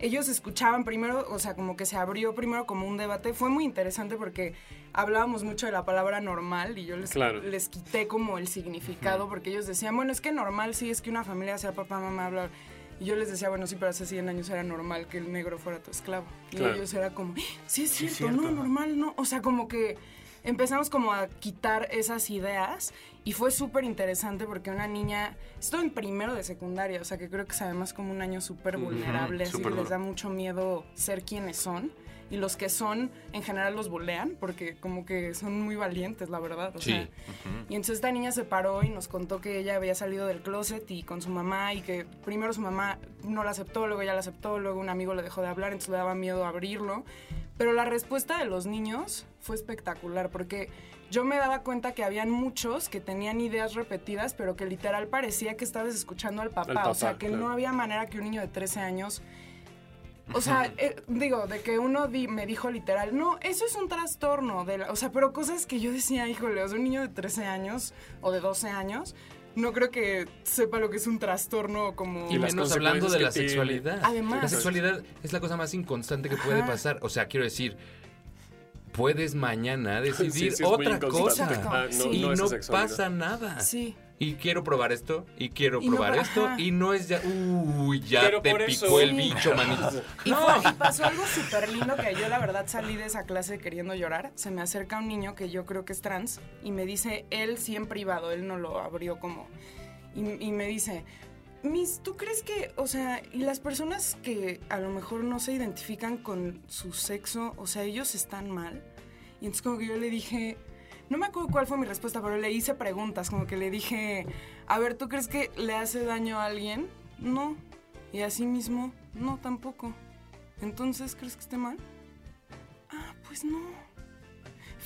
ellos escuchaban primero, o sea, como que se abrió primero como un debate. Fue muy interesante porque hablábamos mucho de la palabra normal y yo les, Claro. les quité como el significado porque ellos decían, bueno, es que normal sí es que una familia sea papá, mamá, bla. bla". Y yo les decía, bueno, sí, pero hace 100 años era normal que el negro fuera tu esclavo. Y Claro. ellos era como, "¡Ah, sí es Sí es cierto, no, normal, no. O sea, como que empezamos como a quitar esas ideas y fue súper interesante porque una niña, estoy en primero de secundaria, o sea que creo que es además como un año súper vulnerable, así súper que les da mucho miedo ser quienes son. Y los que son, en general los bulean, porque como que son muy valientes, la verdad. O Sí. sea, y entonces esta niña se paró y nos contó que ella había salido del closet y con su mamá y que primero su mamá no la aceptó, luego ella la aceptó, luego un amigo le dejó de hablar, entonces le daba miedo abrirlo. Pero la respuesta de los niños fue espectacular porque yo me daba cuenta que habían muchos que tenían ideas repetidas, pero que literal parecía que estabas escuchando al papá. O sea, que claro. no había manera que un niño de 13 años o sea, eh, digo, de que uno di- me dijo literal, no, eso es un trastorno. De la- o sea, pero cosas que yo decía, híjole, o sea, un niño de 13 años o de 12 años, no creo que sepa lo que es un trastorno como... Y menos hablando de la tiene. sexualidad. Además. La sexualidad es la cosa más inconstante que puede Ajá. pasar. O sea, quiero decir, puedes mañana decidir Sí, sí, otra cosa. Ah, no, y no pasa nada. Sí. Y quiero probar esto, y quiero Y probar esto, ajá. y no es ya. Uy, ya Pero te por picó eso- el bicho, manito. Y, fue- y pasó algo súper lindo que yo la verdad salí de esa clase queriendo llorar. Se me acerca un niño que yo creo que es trans y me dice, él sí en privado, él no lo abrió como... Y, y me dice, Miss, ¿tú crees que, o sea, y las personas que a lo mejor no se identifican con su sexo, o sea, ellos están mal? Y entonces como que yo le dije, no me acuerdo cuál fue mi respuesta, pero le hice preguntas, como que le dije, a ver, ¿tú crees que le hace daño a alguien? No. Y así mismo, no, tampoco. Entonces, ¿crees que esté mal? Ah, pues no.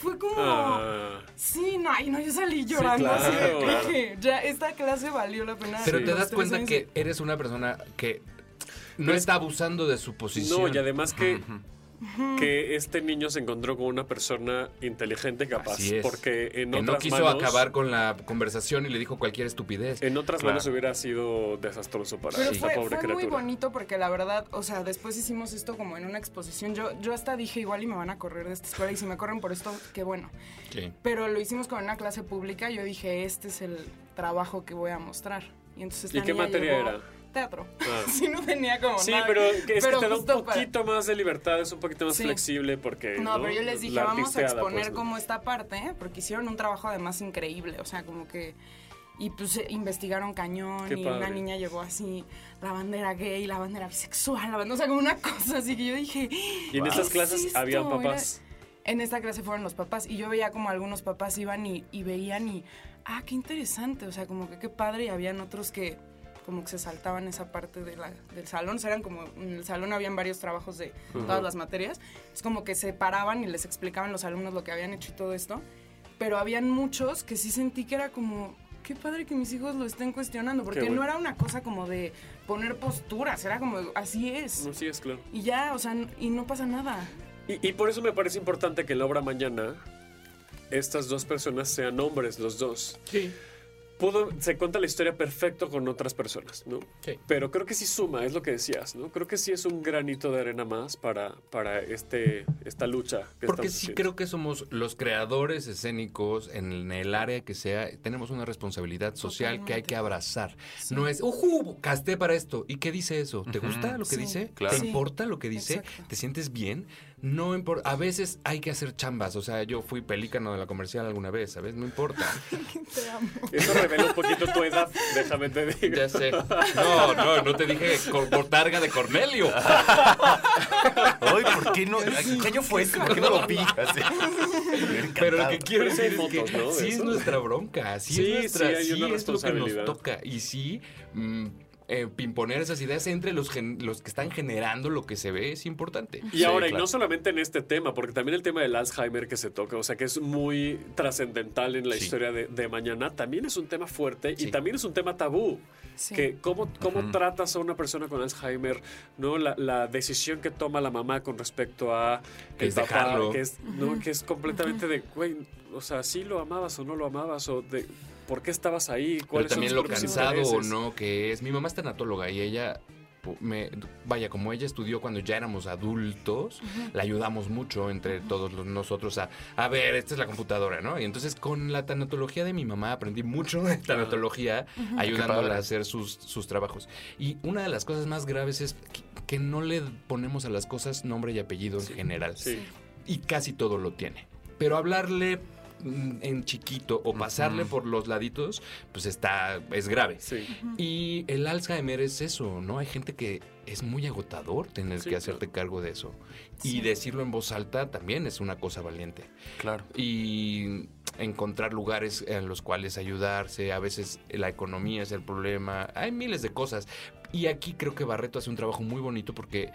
Fue como... Ah. Sí, no, ay, no, yo salí llorando. así claro. dije, ya, esta clase valió la pena. Pero Sí. te das cuenta años que eres una persona que no Pero está abusando de su posición. No, y además que, que este niño se encontró con una persona inteligente, capaz. Así es. Porque en que otras no quiso manos, acabar con la conversación y le dijo cualquier estupidez. En otras Claro. manos hubiera sido desastroso para Pero esta fue, pobre fue muy criatura. bonito porque la verdad, o sea, después hicimos esto como en una exposición. Yo, yo hasta dije igual y me van a correr de esta escuela y si me corren por esto, qué bueno. Sí. Pero lo hicimos como en una clase pública. Yo dije, este es el trabajo que voy a mostrar. Y entonces ¿Y qué materia llevó era? Teatro. Ah. sí, no tenía como Sí, nada. pero es pero que te da un para- poquito más de libertad, es un poquito más Sí. flexible porque... No, pero yo les dije, vamos a exponer pues, como esta parte, ¿eh? porque hicieron un trabajo además increíble, o sea, como que... Y pues eh, investigaron cañón Qué y una niña llevó así la bandera gay, la bandera bisexual, la bandera, o sea, como una cosa así que yo dije... Y en "¿Qué estas es clases esto?". habían Era- papás. En esta clase fueron los papás y yo veía como algunos papás iban y, y veían y, ah, qué interesante, o sea, como que qué padre y habían otros que como que se saltaban esa parte de la- del salón, o sea, eran como, en el salón habían varios trabajos de todas las materias, es como que se paraban y les explicaban los alumnos lo que habían hecho y todo esto, pero habían muchos que sí sentí que era como, qué padre que mis hijos lo estén cuestionando, porque bueno. no era una cosa como de poner posturas, era como, así es. No, sí, es claro. Y ya, o sea, y no pasa nada. Y, y por eso me parece importante que en la obra mañana estas dos personas sean hombres, los dos. Sí. Pudo, se cuenta la historia perfecto con otras personas, ¿no? Sí. Pero creo que sí suma, es lo que decías, ¿no? Creo que sí es un granito de arena más para, para este, esta lucha. Que Porque sí haciendo. creo que somos los creadores escénicos en el área que sea, tenemos una responsabilidad social que hay que abrazar. No es, ¡ujú! Casté para esto. ¿Y qué dice eso? ¿Te gusta lo que Sí, dice? claro. ¿Te Sí. importa lo que dice? Exacto. ¿Te sientes bien? No importa. A veces hay que hacer chambas. O sea, yo fui pelícano de la comercial alguna vez, ¿sabes? No importa. Te amo. Eso revela un poquito tu edad, déjame te digo. Ya sé. No, no, no te dije cor- botarga de Cornelio. Ay, ¿por qué no? ¿Qué año fue ese? ¿Por qué no lo vi? Así. Pero lo que quiero decir es que fotos, ¿no? sí es nuestra bronca, sí, Sí, es nuestra, sí, hay sí una es lo que nos toca y sí mm, eh, imponer esas ideas entre los gen- los que están generando lo que se ve es importante. Y Sí, ahora, y no solamente en este tema, porque también el tema del Alzheimer que se toca, o sea, que es muy trascendental en la Sí. historia de, de mañana, también es un tema fuerte Sí. y también es un tema tabú. Sí. Que cómo, cómo tratas a una persona con Alzheimer, ¿no? La, la decisión que toma la mamá con respecto a Que el es papá, dejarlo. que es, ¿no? que es completamente de, güey, o sea, sí lo amabas o no lo amabas, o de por qué estabas ahí, Pero cuáles son también tus lo cansado o no que es. Mi mamá es tanatóloga y ella me, vaya, como ella estudió cuando ya éramos adultos, la ayudamos mucho entre todos los- nosotros a, a ver, esta es la computadora, ¿no? Y entonces con la tanatología de mi mamá aprendí mucho de tanatología, ayudándola a hacer sus, sus trabajos. Y una de las cosas más graves es que, que no le ponemos a las cosas nombre y apellido en general. Sí. Y casi todo lo tiene. Pero hablarle en chiquito o pasarle por los laditos, pues está, es grave. Sí. Y el Alzheimer es eso, ¿no? Hay gente que es muy agotador tener Sí, que hacerte cargo de eso. Y Sí. decirlo en voz alta también es una cosa valiente. Claro. Y encontrar lugares en los cuales ayudarse, a veces la economía es el problema, hay miles de cosas. Y aquí creo que Barreto hace un trabajo muy bonito porque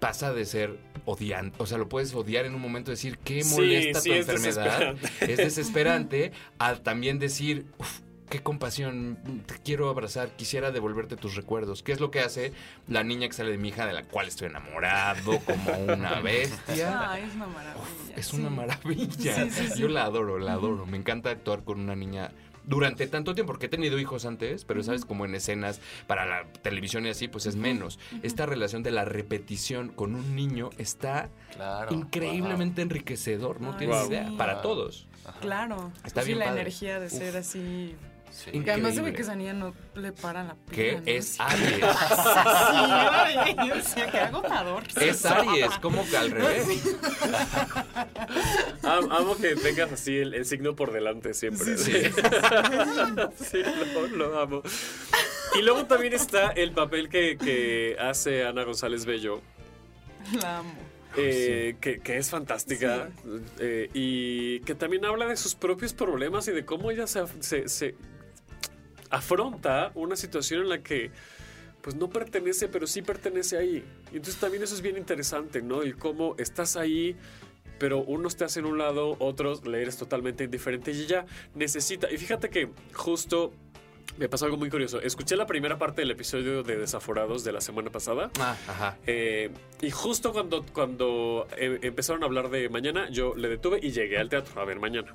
pasa de ser odiante, o sea, lo puedes odiar en un momento, decir qué molesta sí, tu es enfermedad, desesperante. es desesperante, a también decir, "Uf, qué compasión, te quiero abrazar, quisiera devolverte tus recuerdos. ¿Qué es lo que hace la niña que sale de mi hija, de la cual estoy enamorado como una bestia? Es una maravilla. Es sí. una maravilla. Sí, sí, sí. Yo la adoro, la adoro. Me encanta actuar con una niña durante tanto tiempo, porque he tenido hijos antes, pero sabes, como en escenas para la televisión y así, pues es menos. Esta relación de la repetición con un niño está Claro. increíblemente enriquecedor, no Ay, tienes idea, para todos. Claro. Está sí, bien la padre. energía de ser así. Sí. Que además se ve Increíble. que no le para la pila. Que ¿no? es Sí. Aries. Sí, yo decía, qué agotador. Es Aries, como que al revés. Am- amo que tengas así el, el signo por delante siempre. Sí. Sí, lo, lo amo. Y luego también está el papel que, que hace Ana González Bello, La amo. eh, que, que es fantástica eh, y que también habla de sus propios problemas y de cómo ella se, se- se afronta una situación en la que pues no pertenece, pero sí pertenece ahí. Y entonces también eso es bien interesante, ¿no? El cómo estás ahí, pero unos te hacen un lado, otros le eres totalmente indiferente y ella necesita. Y fíjate que justo me pasó algo muy curioso. Escuché la primera parte del episodio de Desaforados de la semana pasada. Ah, ajá. Eh, y justo cuando, cuando eh, empezaron a hablar de mañana, yo le detuve y llegué al teatro a ver mañana.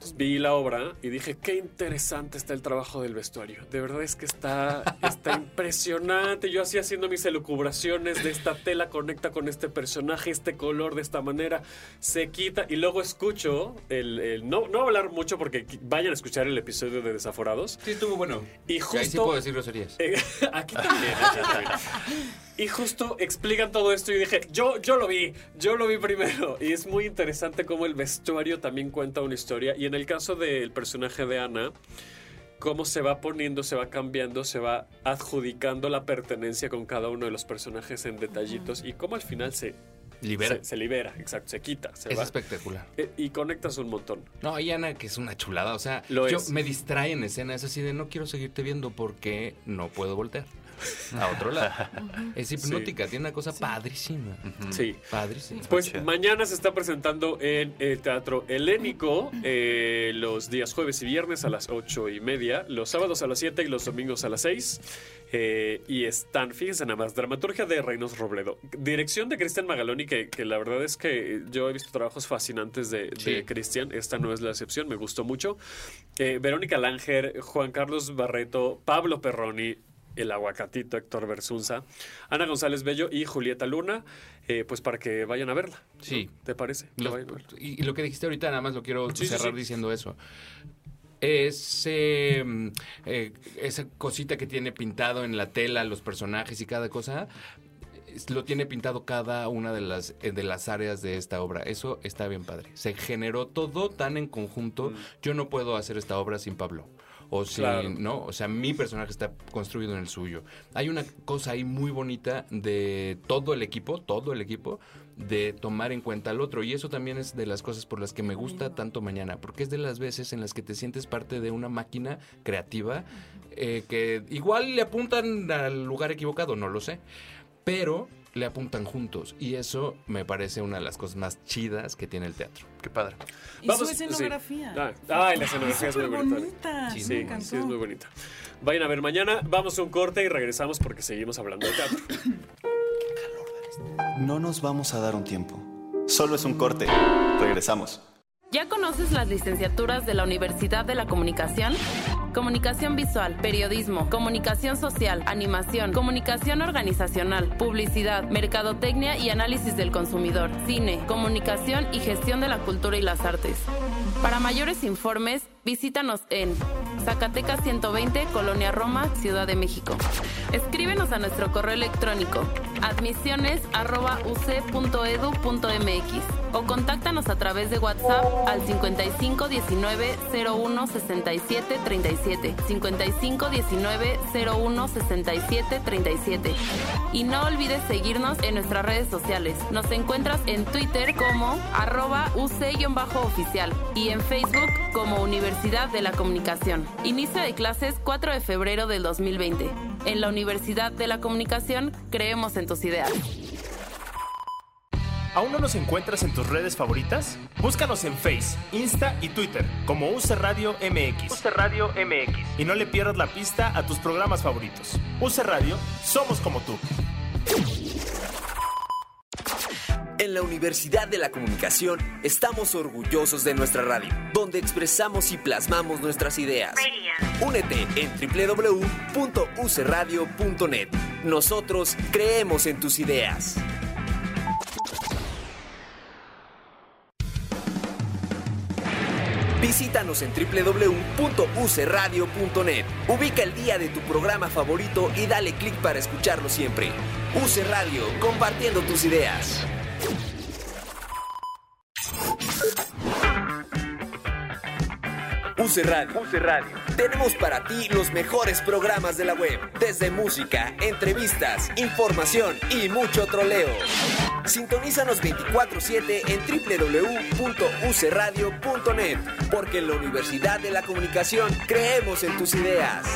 Entonces vi la obra y dije, qué interesante está el trabajo del vestuario. De verdad es que está, está impresionante. Yo así haciendo mis elucubraciones de esta tela conecta con este personaje, este color de esta manera, se quita y luego escucho el... el- no, no hablar mucho porque vayan a escuchar el episodio de Desaforados. Sí, estuvo bueno. Y Y ahí sí justo... puedo decir groserías. Eh, aquí también, aquí también. Y justo explican todo esto y dije, yo, yo lo vi, yo lo vi primero. Y es muy interesante cómo el vestuario también cuenta una historia. Y en el caso del personaje de Ana, cómo se va poniendo, se va cambiando, se va adjudicando la pertenencia con cada uno de los personajes en detallitos y cómo al final se Libera. Se, se libera, exacto, se quita, se Es va. espectacular. Eh, Y conectas un montón. No, y Ana, que es una chulada. O sea, Lo yo es. me distrae en escena. Es así de no quiero seguirte viendo porque no puedo voltear. A otro lado. Es hipnótica, tiene una cosa padrísima. Sí. Padrísima. Pues mañana se está presentando en el Teatro Helénico eh, los días jueves y viernes a las ocho y media, los sábados a las 7 y los domingos a las 6. Eh, y están, fíjense nada más, dramaturgia de Reinos Robledo, dirección de Cristian Magaloni, que, que la verdad es que yo he visto trabajos fascinantes de, de Cristian, esta no es la excepción, me gustó mucho. Eh, Verónica Langer, Juan Carlos Barreto, Pablo Perroni, el aguacatito Héctor Bersunza, Ana González Bello y Julieta Luna, eh, pues para que vayan a verla. ¿no? Sí. ¿Te parece? Lo- vayan a verla. y, y lo que dijiste ahorita, nada más lo quiero Sí, cerrar sí. diciendo eso. Ese, mm, eh, esa cosita que tiene pintado en la tela los personajes y cada cosa, lo tiene pintado cada una de las, eh, de las áreas de esta obra. Eso está bien padre. Se generó todo tan en conjunto. Yo no puedo hacer esta obra sin Pablo. O Claro. ¿no? O sea, mi personaje está construido en el suyo. Hay una cosa ahí muy bonita de todo el equipo, todo el equipo, de tomar en cuenta al otro. Y eso también es de las cosas por las que me gusta tanto mañana, porque es de las veces en las que te sientes parte de una máquina creativa eh, que igual le apuntan al lugar equivocado, no lo sé, pero le apuntan juntos. Y eso me parece una de las cosas más chidas que tiene el teatro. Qué padre. Y Vamos, su sí. escenografía. Ah, ay, la escenografía es muy bonita. bonita, Sí, me sí, encantó. sí, es muy bonita. Vayan a ver mañana, vamos a un corte y regresamos porque seguimos hablando de teatro. No nos vamos a dar un tiempo. Solo es un corte. Regresamos. ¿Ya conoces las licenciaturas de la Universidad de la Comunicación? Comunicación visual, periodismo, comunicación social, animación, comunicación organizacional, publicidad, mercadotecnia y análisis del consumidor, cine, comunicación y gestión de la cultura y las artes. Para mayores informes, visítanos en Zacatecas 120, Colonia Roma, Ciudad de México. Escríbenos a nuestro correo electrónico admisiones@uc.edu.mx o contáctanos a través de WhatsApp al 55 19 01 67 37 55 19 01 67 37 y no olvides seguirnos en nuestras redes sociales. Nos encuentras en Twitter como arroba UC-oficial y en Facebook como Universidad de la Comunicación. Inicio de clases 4 de febrero del 2020. En la Universidad de la Comunicación creemos en tus ideas. ¿Aún no nos encuentras en tus redes favoritas? Búscanos en Face, Insta y Twitter como UC Radio MX. UC Radio MX. Y no le pierdas la pista a tus programas favoritos. UC Radio, somos como tú. En la Universidad de la Comunicación estamos orgullosos de nuestra radio, donde expresamos y plasmamos nuestras ideas. Únete en www.ucradio.net. Nosotros creemos en tus ideas. Visítanos en www.ucradio.net. Ubica el día de tu programa favorito y dale clic para escucharlo siempre. UC Radio, compartiendo tus ideas. Radio. Radio. Tenemos para ti los mejores programas de la web, desde música, entrevistas, información y mucho troleo. Sintonízanos 24/7 en www.ucradio.net, porque en la Universidad de la Comunicación creemos en tus ideas.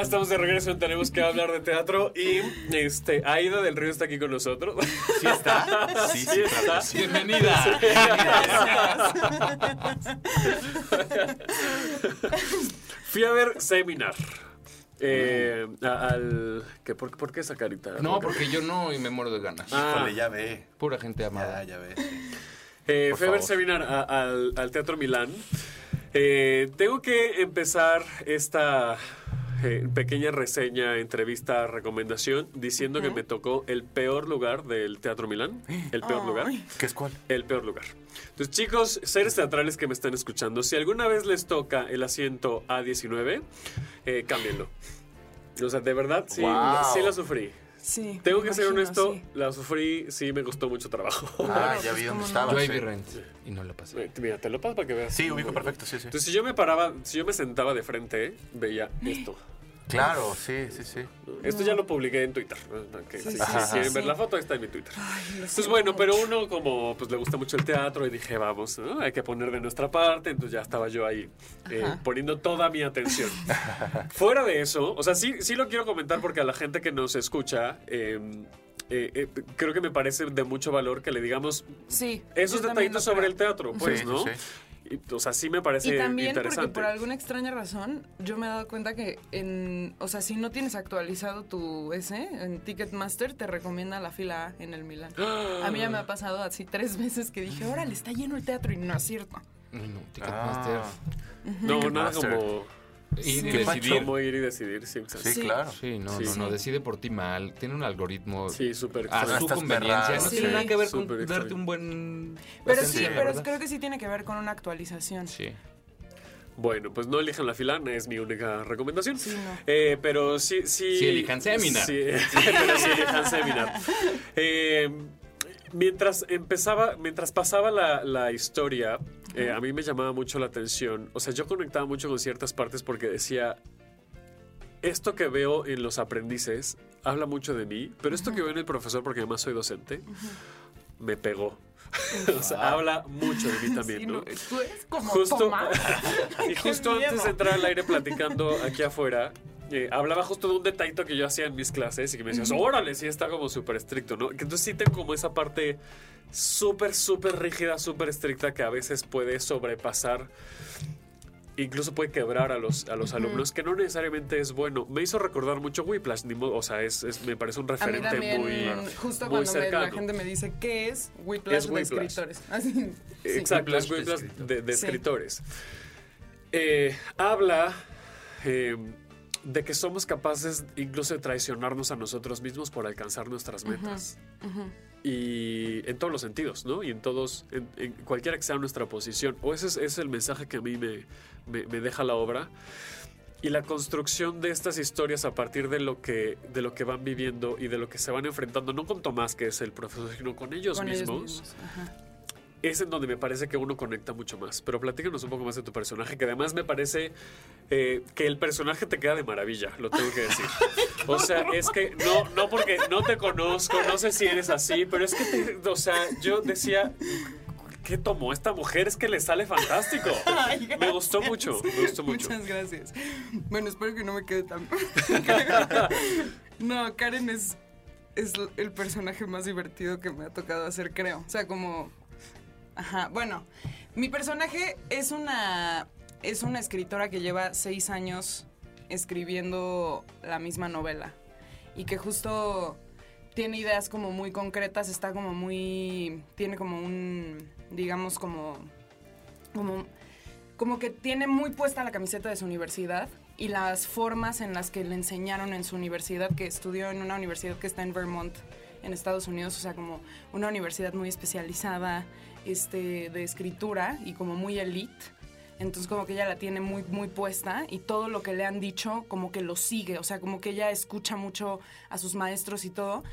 Ya estamos de regreso, tenemos que hablar de teatro y este Aida del Río está aquí con nosotros. ¿Sí está? Sí, sí. Bienvenida. Fui a ver Seminar. Eh, a- al, ¿qué, por, por qué esa carita? No, porque yo no y me muero de ganas. Ah. Híjole, ya ve. Pura gente amada. Ya, ya ve. Eh, fui a ver. Seminar a- al, al Teatro Milán. Eh, tengo que empezar esta eh, pequeña reseña, entrevista, recomendación, diciendo que me tocó el peor lugar del Teatro Milán. El peor lugar. ¿Qué es cuál? El peor lugar. Entonces, chicos, seres teatrales que me están escuchando, si alguna vez les toca el asiento A19, eh, cámbienlo. O sea, de verdad, sí, Wow. sí la sufrí. Sí. Tengo que ser honesto, sí. la sufrí, sí me costó mucho trabajo. Ah, ya vi dónde estabas. Yo ahí sí. vi Rent y no la pasé. Mira, te lo paso para que veas. Sí, ubico perfecto, sí, sí. Entonces, si yo me paraba, si yo me sentaba de frente, veía esto. Claro, sí, sí, sí. Esto ya lo publiqué en Twitter. ¿no? Que Sí, si sí, si sí, quieren ver la foto, ahí está en mi Twitter. Ay, Pues bueno, pero uno como pues le gusta mucho el teatro y dije, vamos, ¿no? hay que poner de nuestra parte, entonces ya estaba yo ahí eh, poniendo toda mi atención. Fuera de eso, o sea, sí, sí lo quiero comentar porque a la gente que nos escucha, eh, eh, eh, creo que me parece de mucho valor que le digamos Sí. esos detallitos sobre el teatro, pues, Sí, ¿no? sí. Y, o sea, sí me parece Y también porque interesante. por alguna extraña razón yo me he dado cuenta que en, o sea, si no tienes actualizado tu S en Ticketmaster te recomienda la fila A en el Milán. A mí ya me ha pasado así tres veces que dije, órale, está lleno el teatro y no es cierto. Ay, no, Ticketmaster. Ah, No, nada como Ir y decidir. como ir y decidir, sí, exacto. sí, Sí. claro. Sí, no, Sí. no, no, decide por ti mal. Tiene un algoritmo Sí, súper a su conveniencia. perrado. No Sí. tiene nada que ver con darte un buen... Pero sí, pero creo que sí tiene que ver con una actualización. Sí. Bueno, pues no elijan la fila, es mi única recomendación. Sí, no. Eh, pero sí, sí. Sí elijan Seminar. Sí, pero sí elijan Seminar. Eh, mientras empezaba, mientras pasaba la, la historia, eh, a mí me llamaba mucho la atención. O sea, yo conectaba mucho con ciertas partes porque decía. Esto que veo en los aprendices habla mucho de mí, pero esto que veo en el profesor, porque además soy docente, me pegó. o sea, habla mucho de mí también, Sí, ¿no? no, tú eres como Justo, Tomás. y justo antes miedo. de entrar al aire platicando aquí afuera, eh, hablaba justo de un detallito que yo hacía en mis clases y que me decías, órale, sí está como súper estricto, ¿no? Que entonces sí tengo como esa parte súper, súper rígida, súper estricta que a veces puede sobrepasar, incluso puede quebrar a los, a los alumnos, que no necesariamente es bueno. Me hizo recordar mucho Whiplash, ni modo- o sea, es, es- me parece un A mí referente también, muy, justo muy cuando me- la gente me dice, ¿qué es Whiplash, Es de escritores? Así, sí. Exacto, es Whiplash de Whiplash de, de Sí. escritores. Eh, habla eh, de que somos capaces incluso de traicionarnos a nosotros mismos por alcanzar nuestras metas. Y en todos los sentidos, ¿no? Y en todos, en, en cualquiera que sea nuestra posición. O ese es, ese es el mensaje que a mí me, me- me deja la obra. Y la construcción de estas historias a partir de lo que de lo que van viviendo y de lo que se van enfrentando, no con Tomás, que es el profesor, sino con ellos Con ellos mismos. Es en donde me parece que uno conecta mucho más. Pero platícanos un poco más de tu personaje, que además me parece eh, que el personaje te queda de maravilla, lo tengo que decir. O sea, es que no, no porque no te conozco, no sé si eres así, pero es que, te- o sea, yo decía, ¿qué tomó esta mujer? Es que le sale fantástico. Ay, Me gustó mucho, me gustó mucho. Muchas gracias. Bueno, espero que no me quede tan... no, Karen es, es el personaje más divertido que me ha tocado hacer, creo. O sea, como... Ajá, bueno, mi personaje es una, es una escritora que lleva seis años escribiendo la misma novela y que justo tiene ideas como muy concretas, está como muy, tiene como un, digamos como, como, como que tiene muy puesta la camiseta de su universidad y las formas en las que le enseñaron en su universidad, que estudió en una universidad que está en Vermont, en Estados Unidos, o sea, como una universidad muy especializada este, de escritura y como muy elite. Entonces como que ella la tiene muy, muy puesta y todo lo que le han dicho como que lo sigue, o sea, como que ella escucha mucho a sus maestros y todo.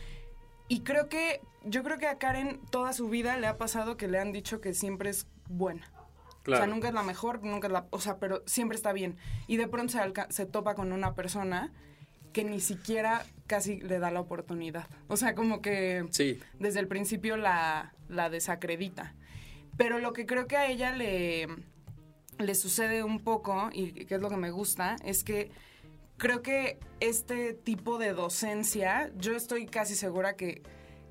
Y creo que, yo creo que a Karen toda su vida le ha pasado que le han dicho que siempre es buena. O sea, Claro. nunca es la mejor, nunca es la... O sea, pero siempre está bien. Y de pronto se, alca- se topa con una persona que ni siquiera casi le da la oportunidad. O sea, como que Sí. desde el principio la, la desacredita. Pero lo que creo que a ella le, le sucede un poco, y que es lo que me gusta, es que creo que este tipo de docencia, yo estoy casi segura que,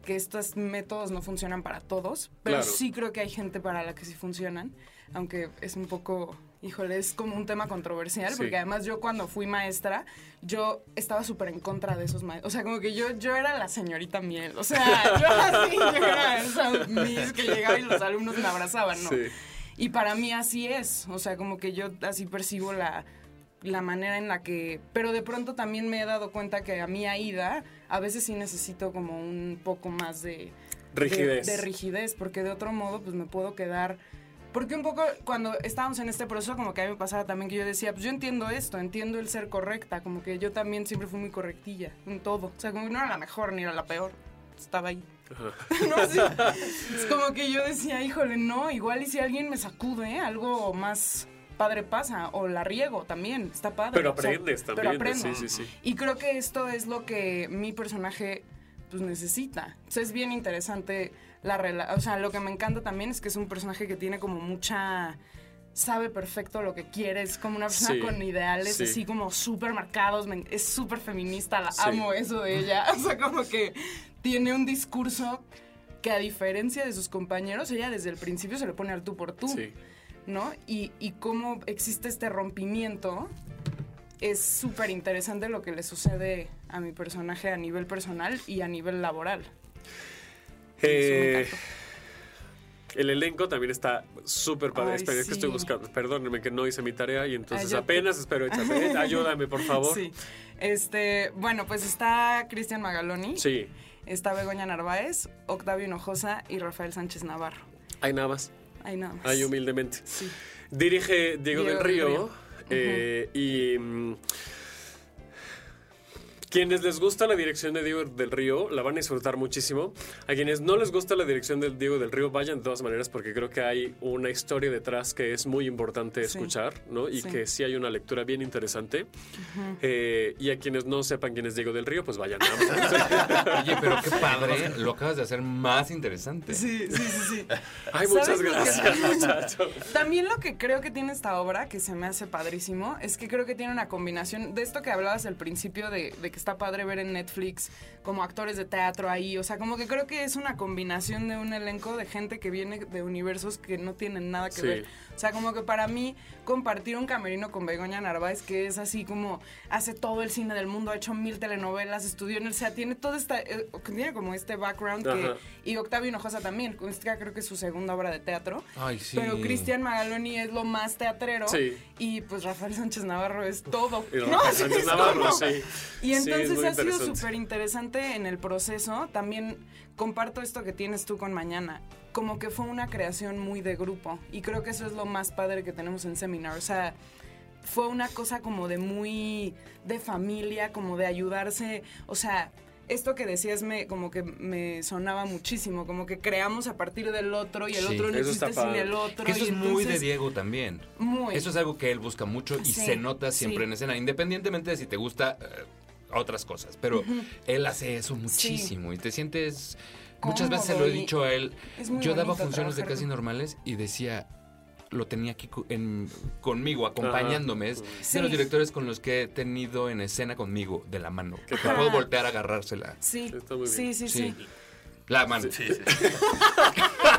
que estos métodos no funcionan para todos, pero Claro. sí creo que hay gente para la que sí funcionan, aunque es un poco, híjole, es como un tema controversial, Sí. porque además yo cuando fui maestra, yo estaba súper en contra de esos maestros, o sea, como que yo, yo era la señorita miel, o sea, yo así, yo era esa miss que llegaba y los alumnos me abrazaban, ¿no? Sí. Y para mí así es, o sea, como que yo así percibo la, la manera en la que... Pero de pronto también me he dado cuenta que a mí Aida a veces sí necesito como un poco más de... Rigidez. De, de rigidez, porque de otro modo pues me puedo quedar... Porque un poco cuando estábamos en este proceso como que a mí me pasaba también que yo decía, pues yo entiendo esto, entiendo el ser correcta, como que yo también siempre fui muy correctilla en todo. O sea, como que no era la mejor ni era la peor, estaba ahí. no sé. Es como que yo decía, híjole, no, igual y si alguien me sacude algo más padre pasa, o la riego también, está padre. Pero o sea, aprendes pero también. aprendo. Sí, sí, sí. Y creo que esto es lo que mi personaje pues necesita. Sea, es bien interesante la. O sea, lo que me encanta también es que es un personaje que tiene como mucha sabe perfecto lo que quiere, es como una persona Sí, con ideales sí. así como súper marcados, es súper feminista, la Sí. amo eso de ella, o sea, como que tiene un discurso que a diferencia de sus compañeros, ella desde el principio se le pone al tú por tú, Sí. ¿no? Y, y cómo existe este rompimiento, es súper interesante lo que le sucede a mi personaje a nivel personal y a nivel laboral. Eh, el elenco también está súper padre. Ay, Espera, es que estoy buscando. Perdónenme que no hice mi tarea y entonces Ay, apenas espero echar. eh, Ayúdame, por favor. Sí. Este, bueno, pues está Cristian Magaloni, Sí, está Begoña Narváez, Octavio Hinojosa y Rafael Sánchez Navarro. hay nada más. Ahí nada más. Hay humildemente. Sí. Dirige Diego, Diego del del Río. Eh, Y. quienes les gusta la dirección de Diego del Río la van a disfrutar muchísimo. A quienes no les gusta la dirección del Diego del Río, vayan de todas maneras porque creo que hay una historia detrás que es muy importante Sí. escuchar, ¿no? Y Sí. que sí hay una lectura bien interesante. Eh, y a quienes no sepan quién es Diego del Río, pues vayan. nada Oye, pero qué padre, lo acabas de hacer más interesante. Sí, sí, sí, sí. Ay, muchas ¿Sabes lo que gracias, muchacho. También lo que creo que tiene esta obra, que se me hace padrísimo, es que creo que tiene una combinación de esto que hablabas al principio, de, de que está padre ver en Netflix como actores de teatro ahí. O sea, como que creo que es una combinación de un elenco de gente que viene de universos que no tienen nada que Sí. ver. O sea, como que para mí compartir un camerino con Begoña Narváez, que es así como hace todo el cine del mundo, ha hecho mil telenovelas, estudió en el SEA, tiene todo esta, eh, tiene como este background que, y Octavio Hinojosa también, esta creo que es su segunda obra de teatro. Ay, sí. Pero Cristian Magaloni es lo más teatrero. Sí. Y pues Rafael Sánchez Navarro es todo. Y ¿no? Sánchez Navarro, sí. Y Sí, es entonces ha sido súper interesante en el proceso. También comparto esto que tienes tú con Mañana. Como que fue una creación muy de grupo. Y creo que eso es lo más padre que tenemos en Seminar. O sea, fue una cosa como de muy de familia, como de ayudarse. O sea, esto que decías me como que me sonaba muchísimo, como que creamos a partir del otro y el Sí. otro no existe sin el otro. Que eso y es muy de Diego también. Muy. Eso es algo que él busca mucho y Sí, se nota siempre sí. en escena, independientemente de si te gusta otras cosas. Pero él hace eso muchísimo y te sientes... Muchas veces se lo he dicho a él. Yo daba funciones de casi con- normales y decía, lo tenía aquí en- conmigo, acompañándome. Es Sí. de los directores con los que he tenido en escena conmigo, de la mano. Que puedo voltear a agarrársela. Sí, Está muy bien. sí, sí, sí. La mano.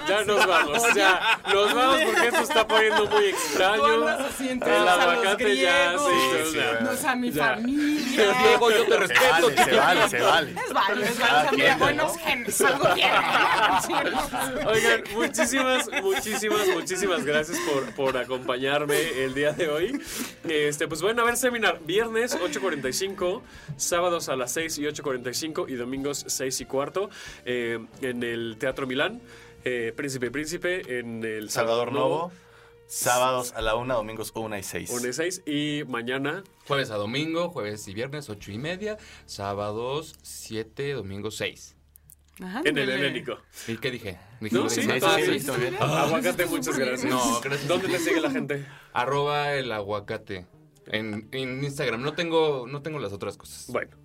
Ya nos vamos, ya. Nos vamos porque esto está poniendo muy extraño. El a aguacate ya, sí, sí. No, o sea, mi Ya. familia. Diego, yo te Se respeto. vale, se vale, se vale. Es válido, es válido. Buenos genes, algo bien. Oigan, muchísimas, muchísimas, muchísimas gracias por, por acompañarme el día de hoy. Este, pues bueno, a ver, seminar, viernes 8.45, sábados a las 6 y 8.45 y domingos 6 y cuarto eh, en el Teatro Milán, eh, Príncipe Príncipe, en el Salvador Novo. Sábados a la una, domingos una y seis. 1 y 6 y mañana Jueves a domingo, jueves y viernes, ocho y media. Sábados, siete, domingos, seis. Ajá, en el helénico. ¿Y qué dije? ¿Dije No, sí, sí, ah, sí, sí. sí, muy bien. Aguacate, muchas gracias. No, gracias. ¿Dónde te sigue la gente? Arroba el aguacate. En, en Instagram. No tengo, no tengo las otras cosas. Bueno,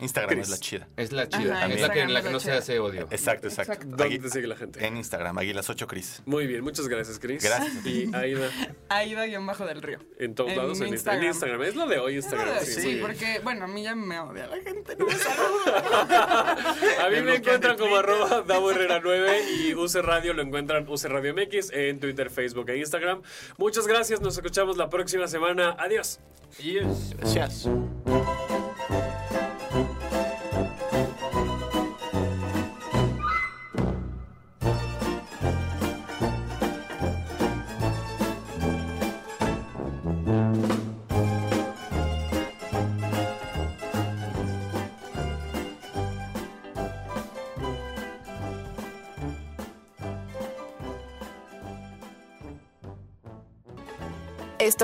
Instagram Chris. es la chida. Es la chida. Ajá, es la que, la que no se hace odio. Exacto, exacto. Exacto. ¿dónde Agui- te sigue la gente? En Instagram, Águilas 8 Cris. Muy bien, muchas gracias, Chris. Gracias. Y Aida, Aida-bajo del río. en todos En lados, en Instagram. En Instagram. Es lo de hoy, Instagram. Sí, porque, bueno, a mí ya me odia la gente, no me saluda. A mí Me encuentran como arroba Davo Herrera 9 y UC Radio lo encuentran UC Radio MX en Twitter, Facebook e Instagram. Muchas gracias, nos escuchamos la próxima semana. Adiós. Gracias.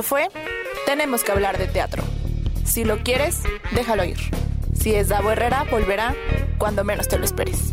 Fue Tenemos que hablar de teatro. Si lo quieres, déjalo ir. Si es Davo Herrera, volverá cuando menos te lo esperes.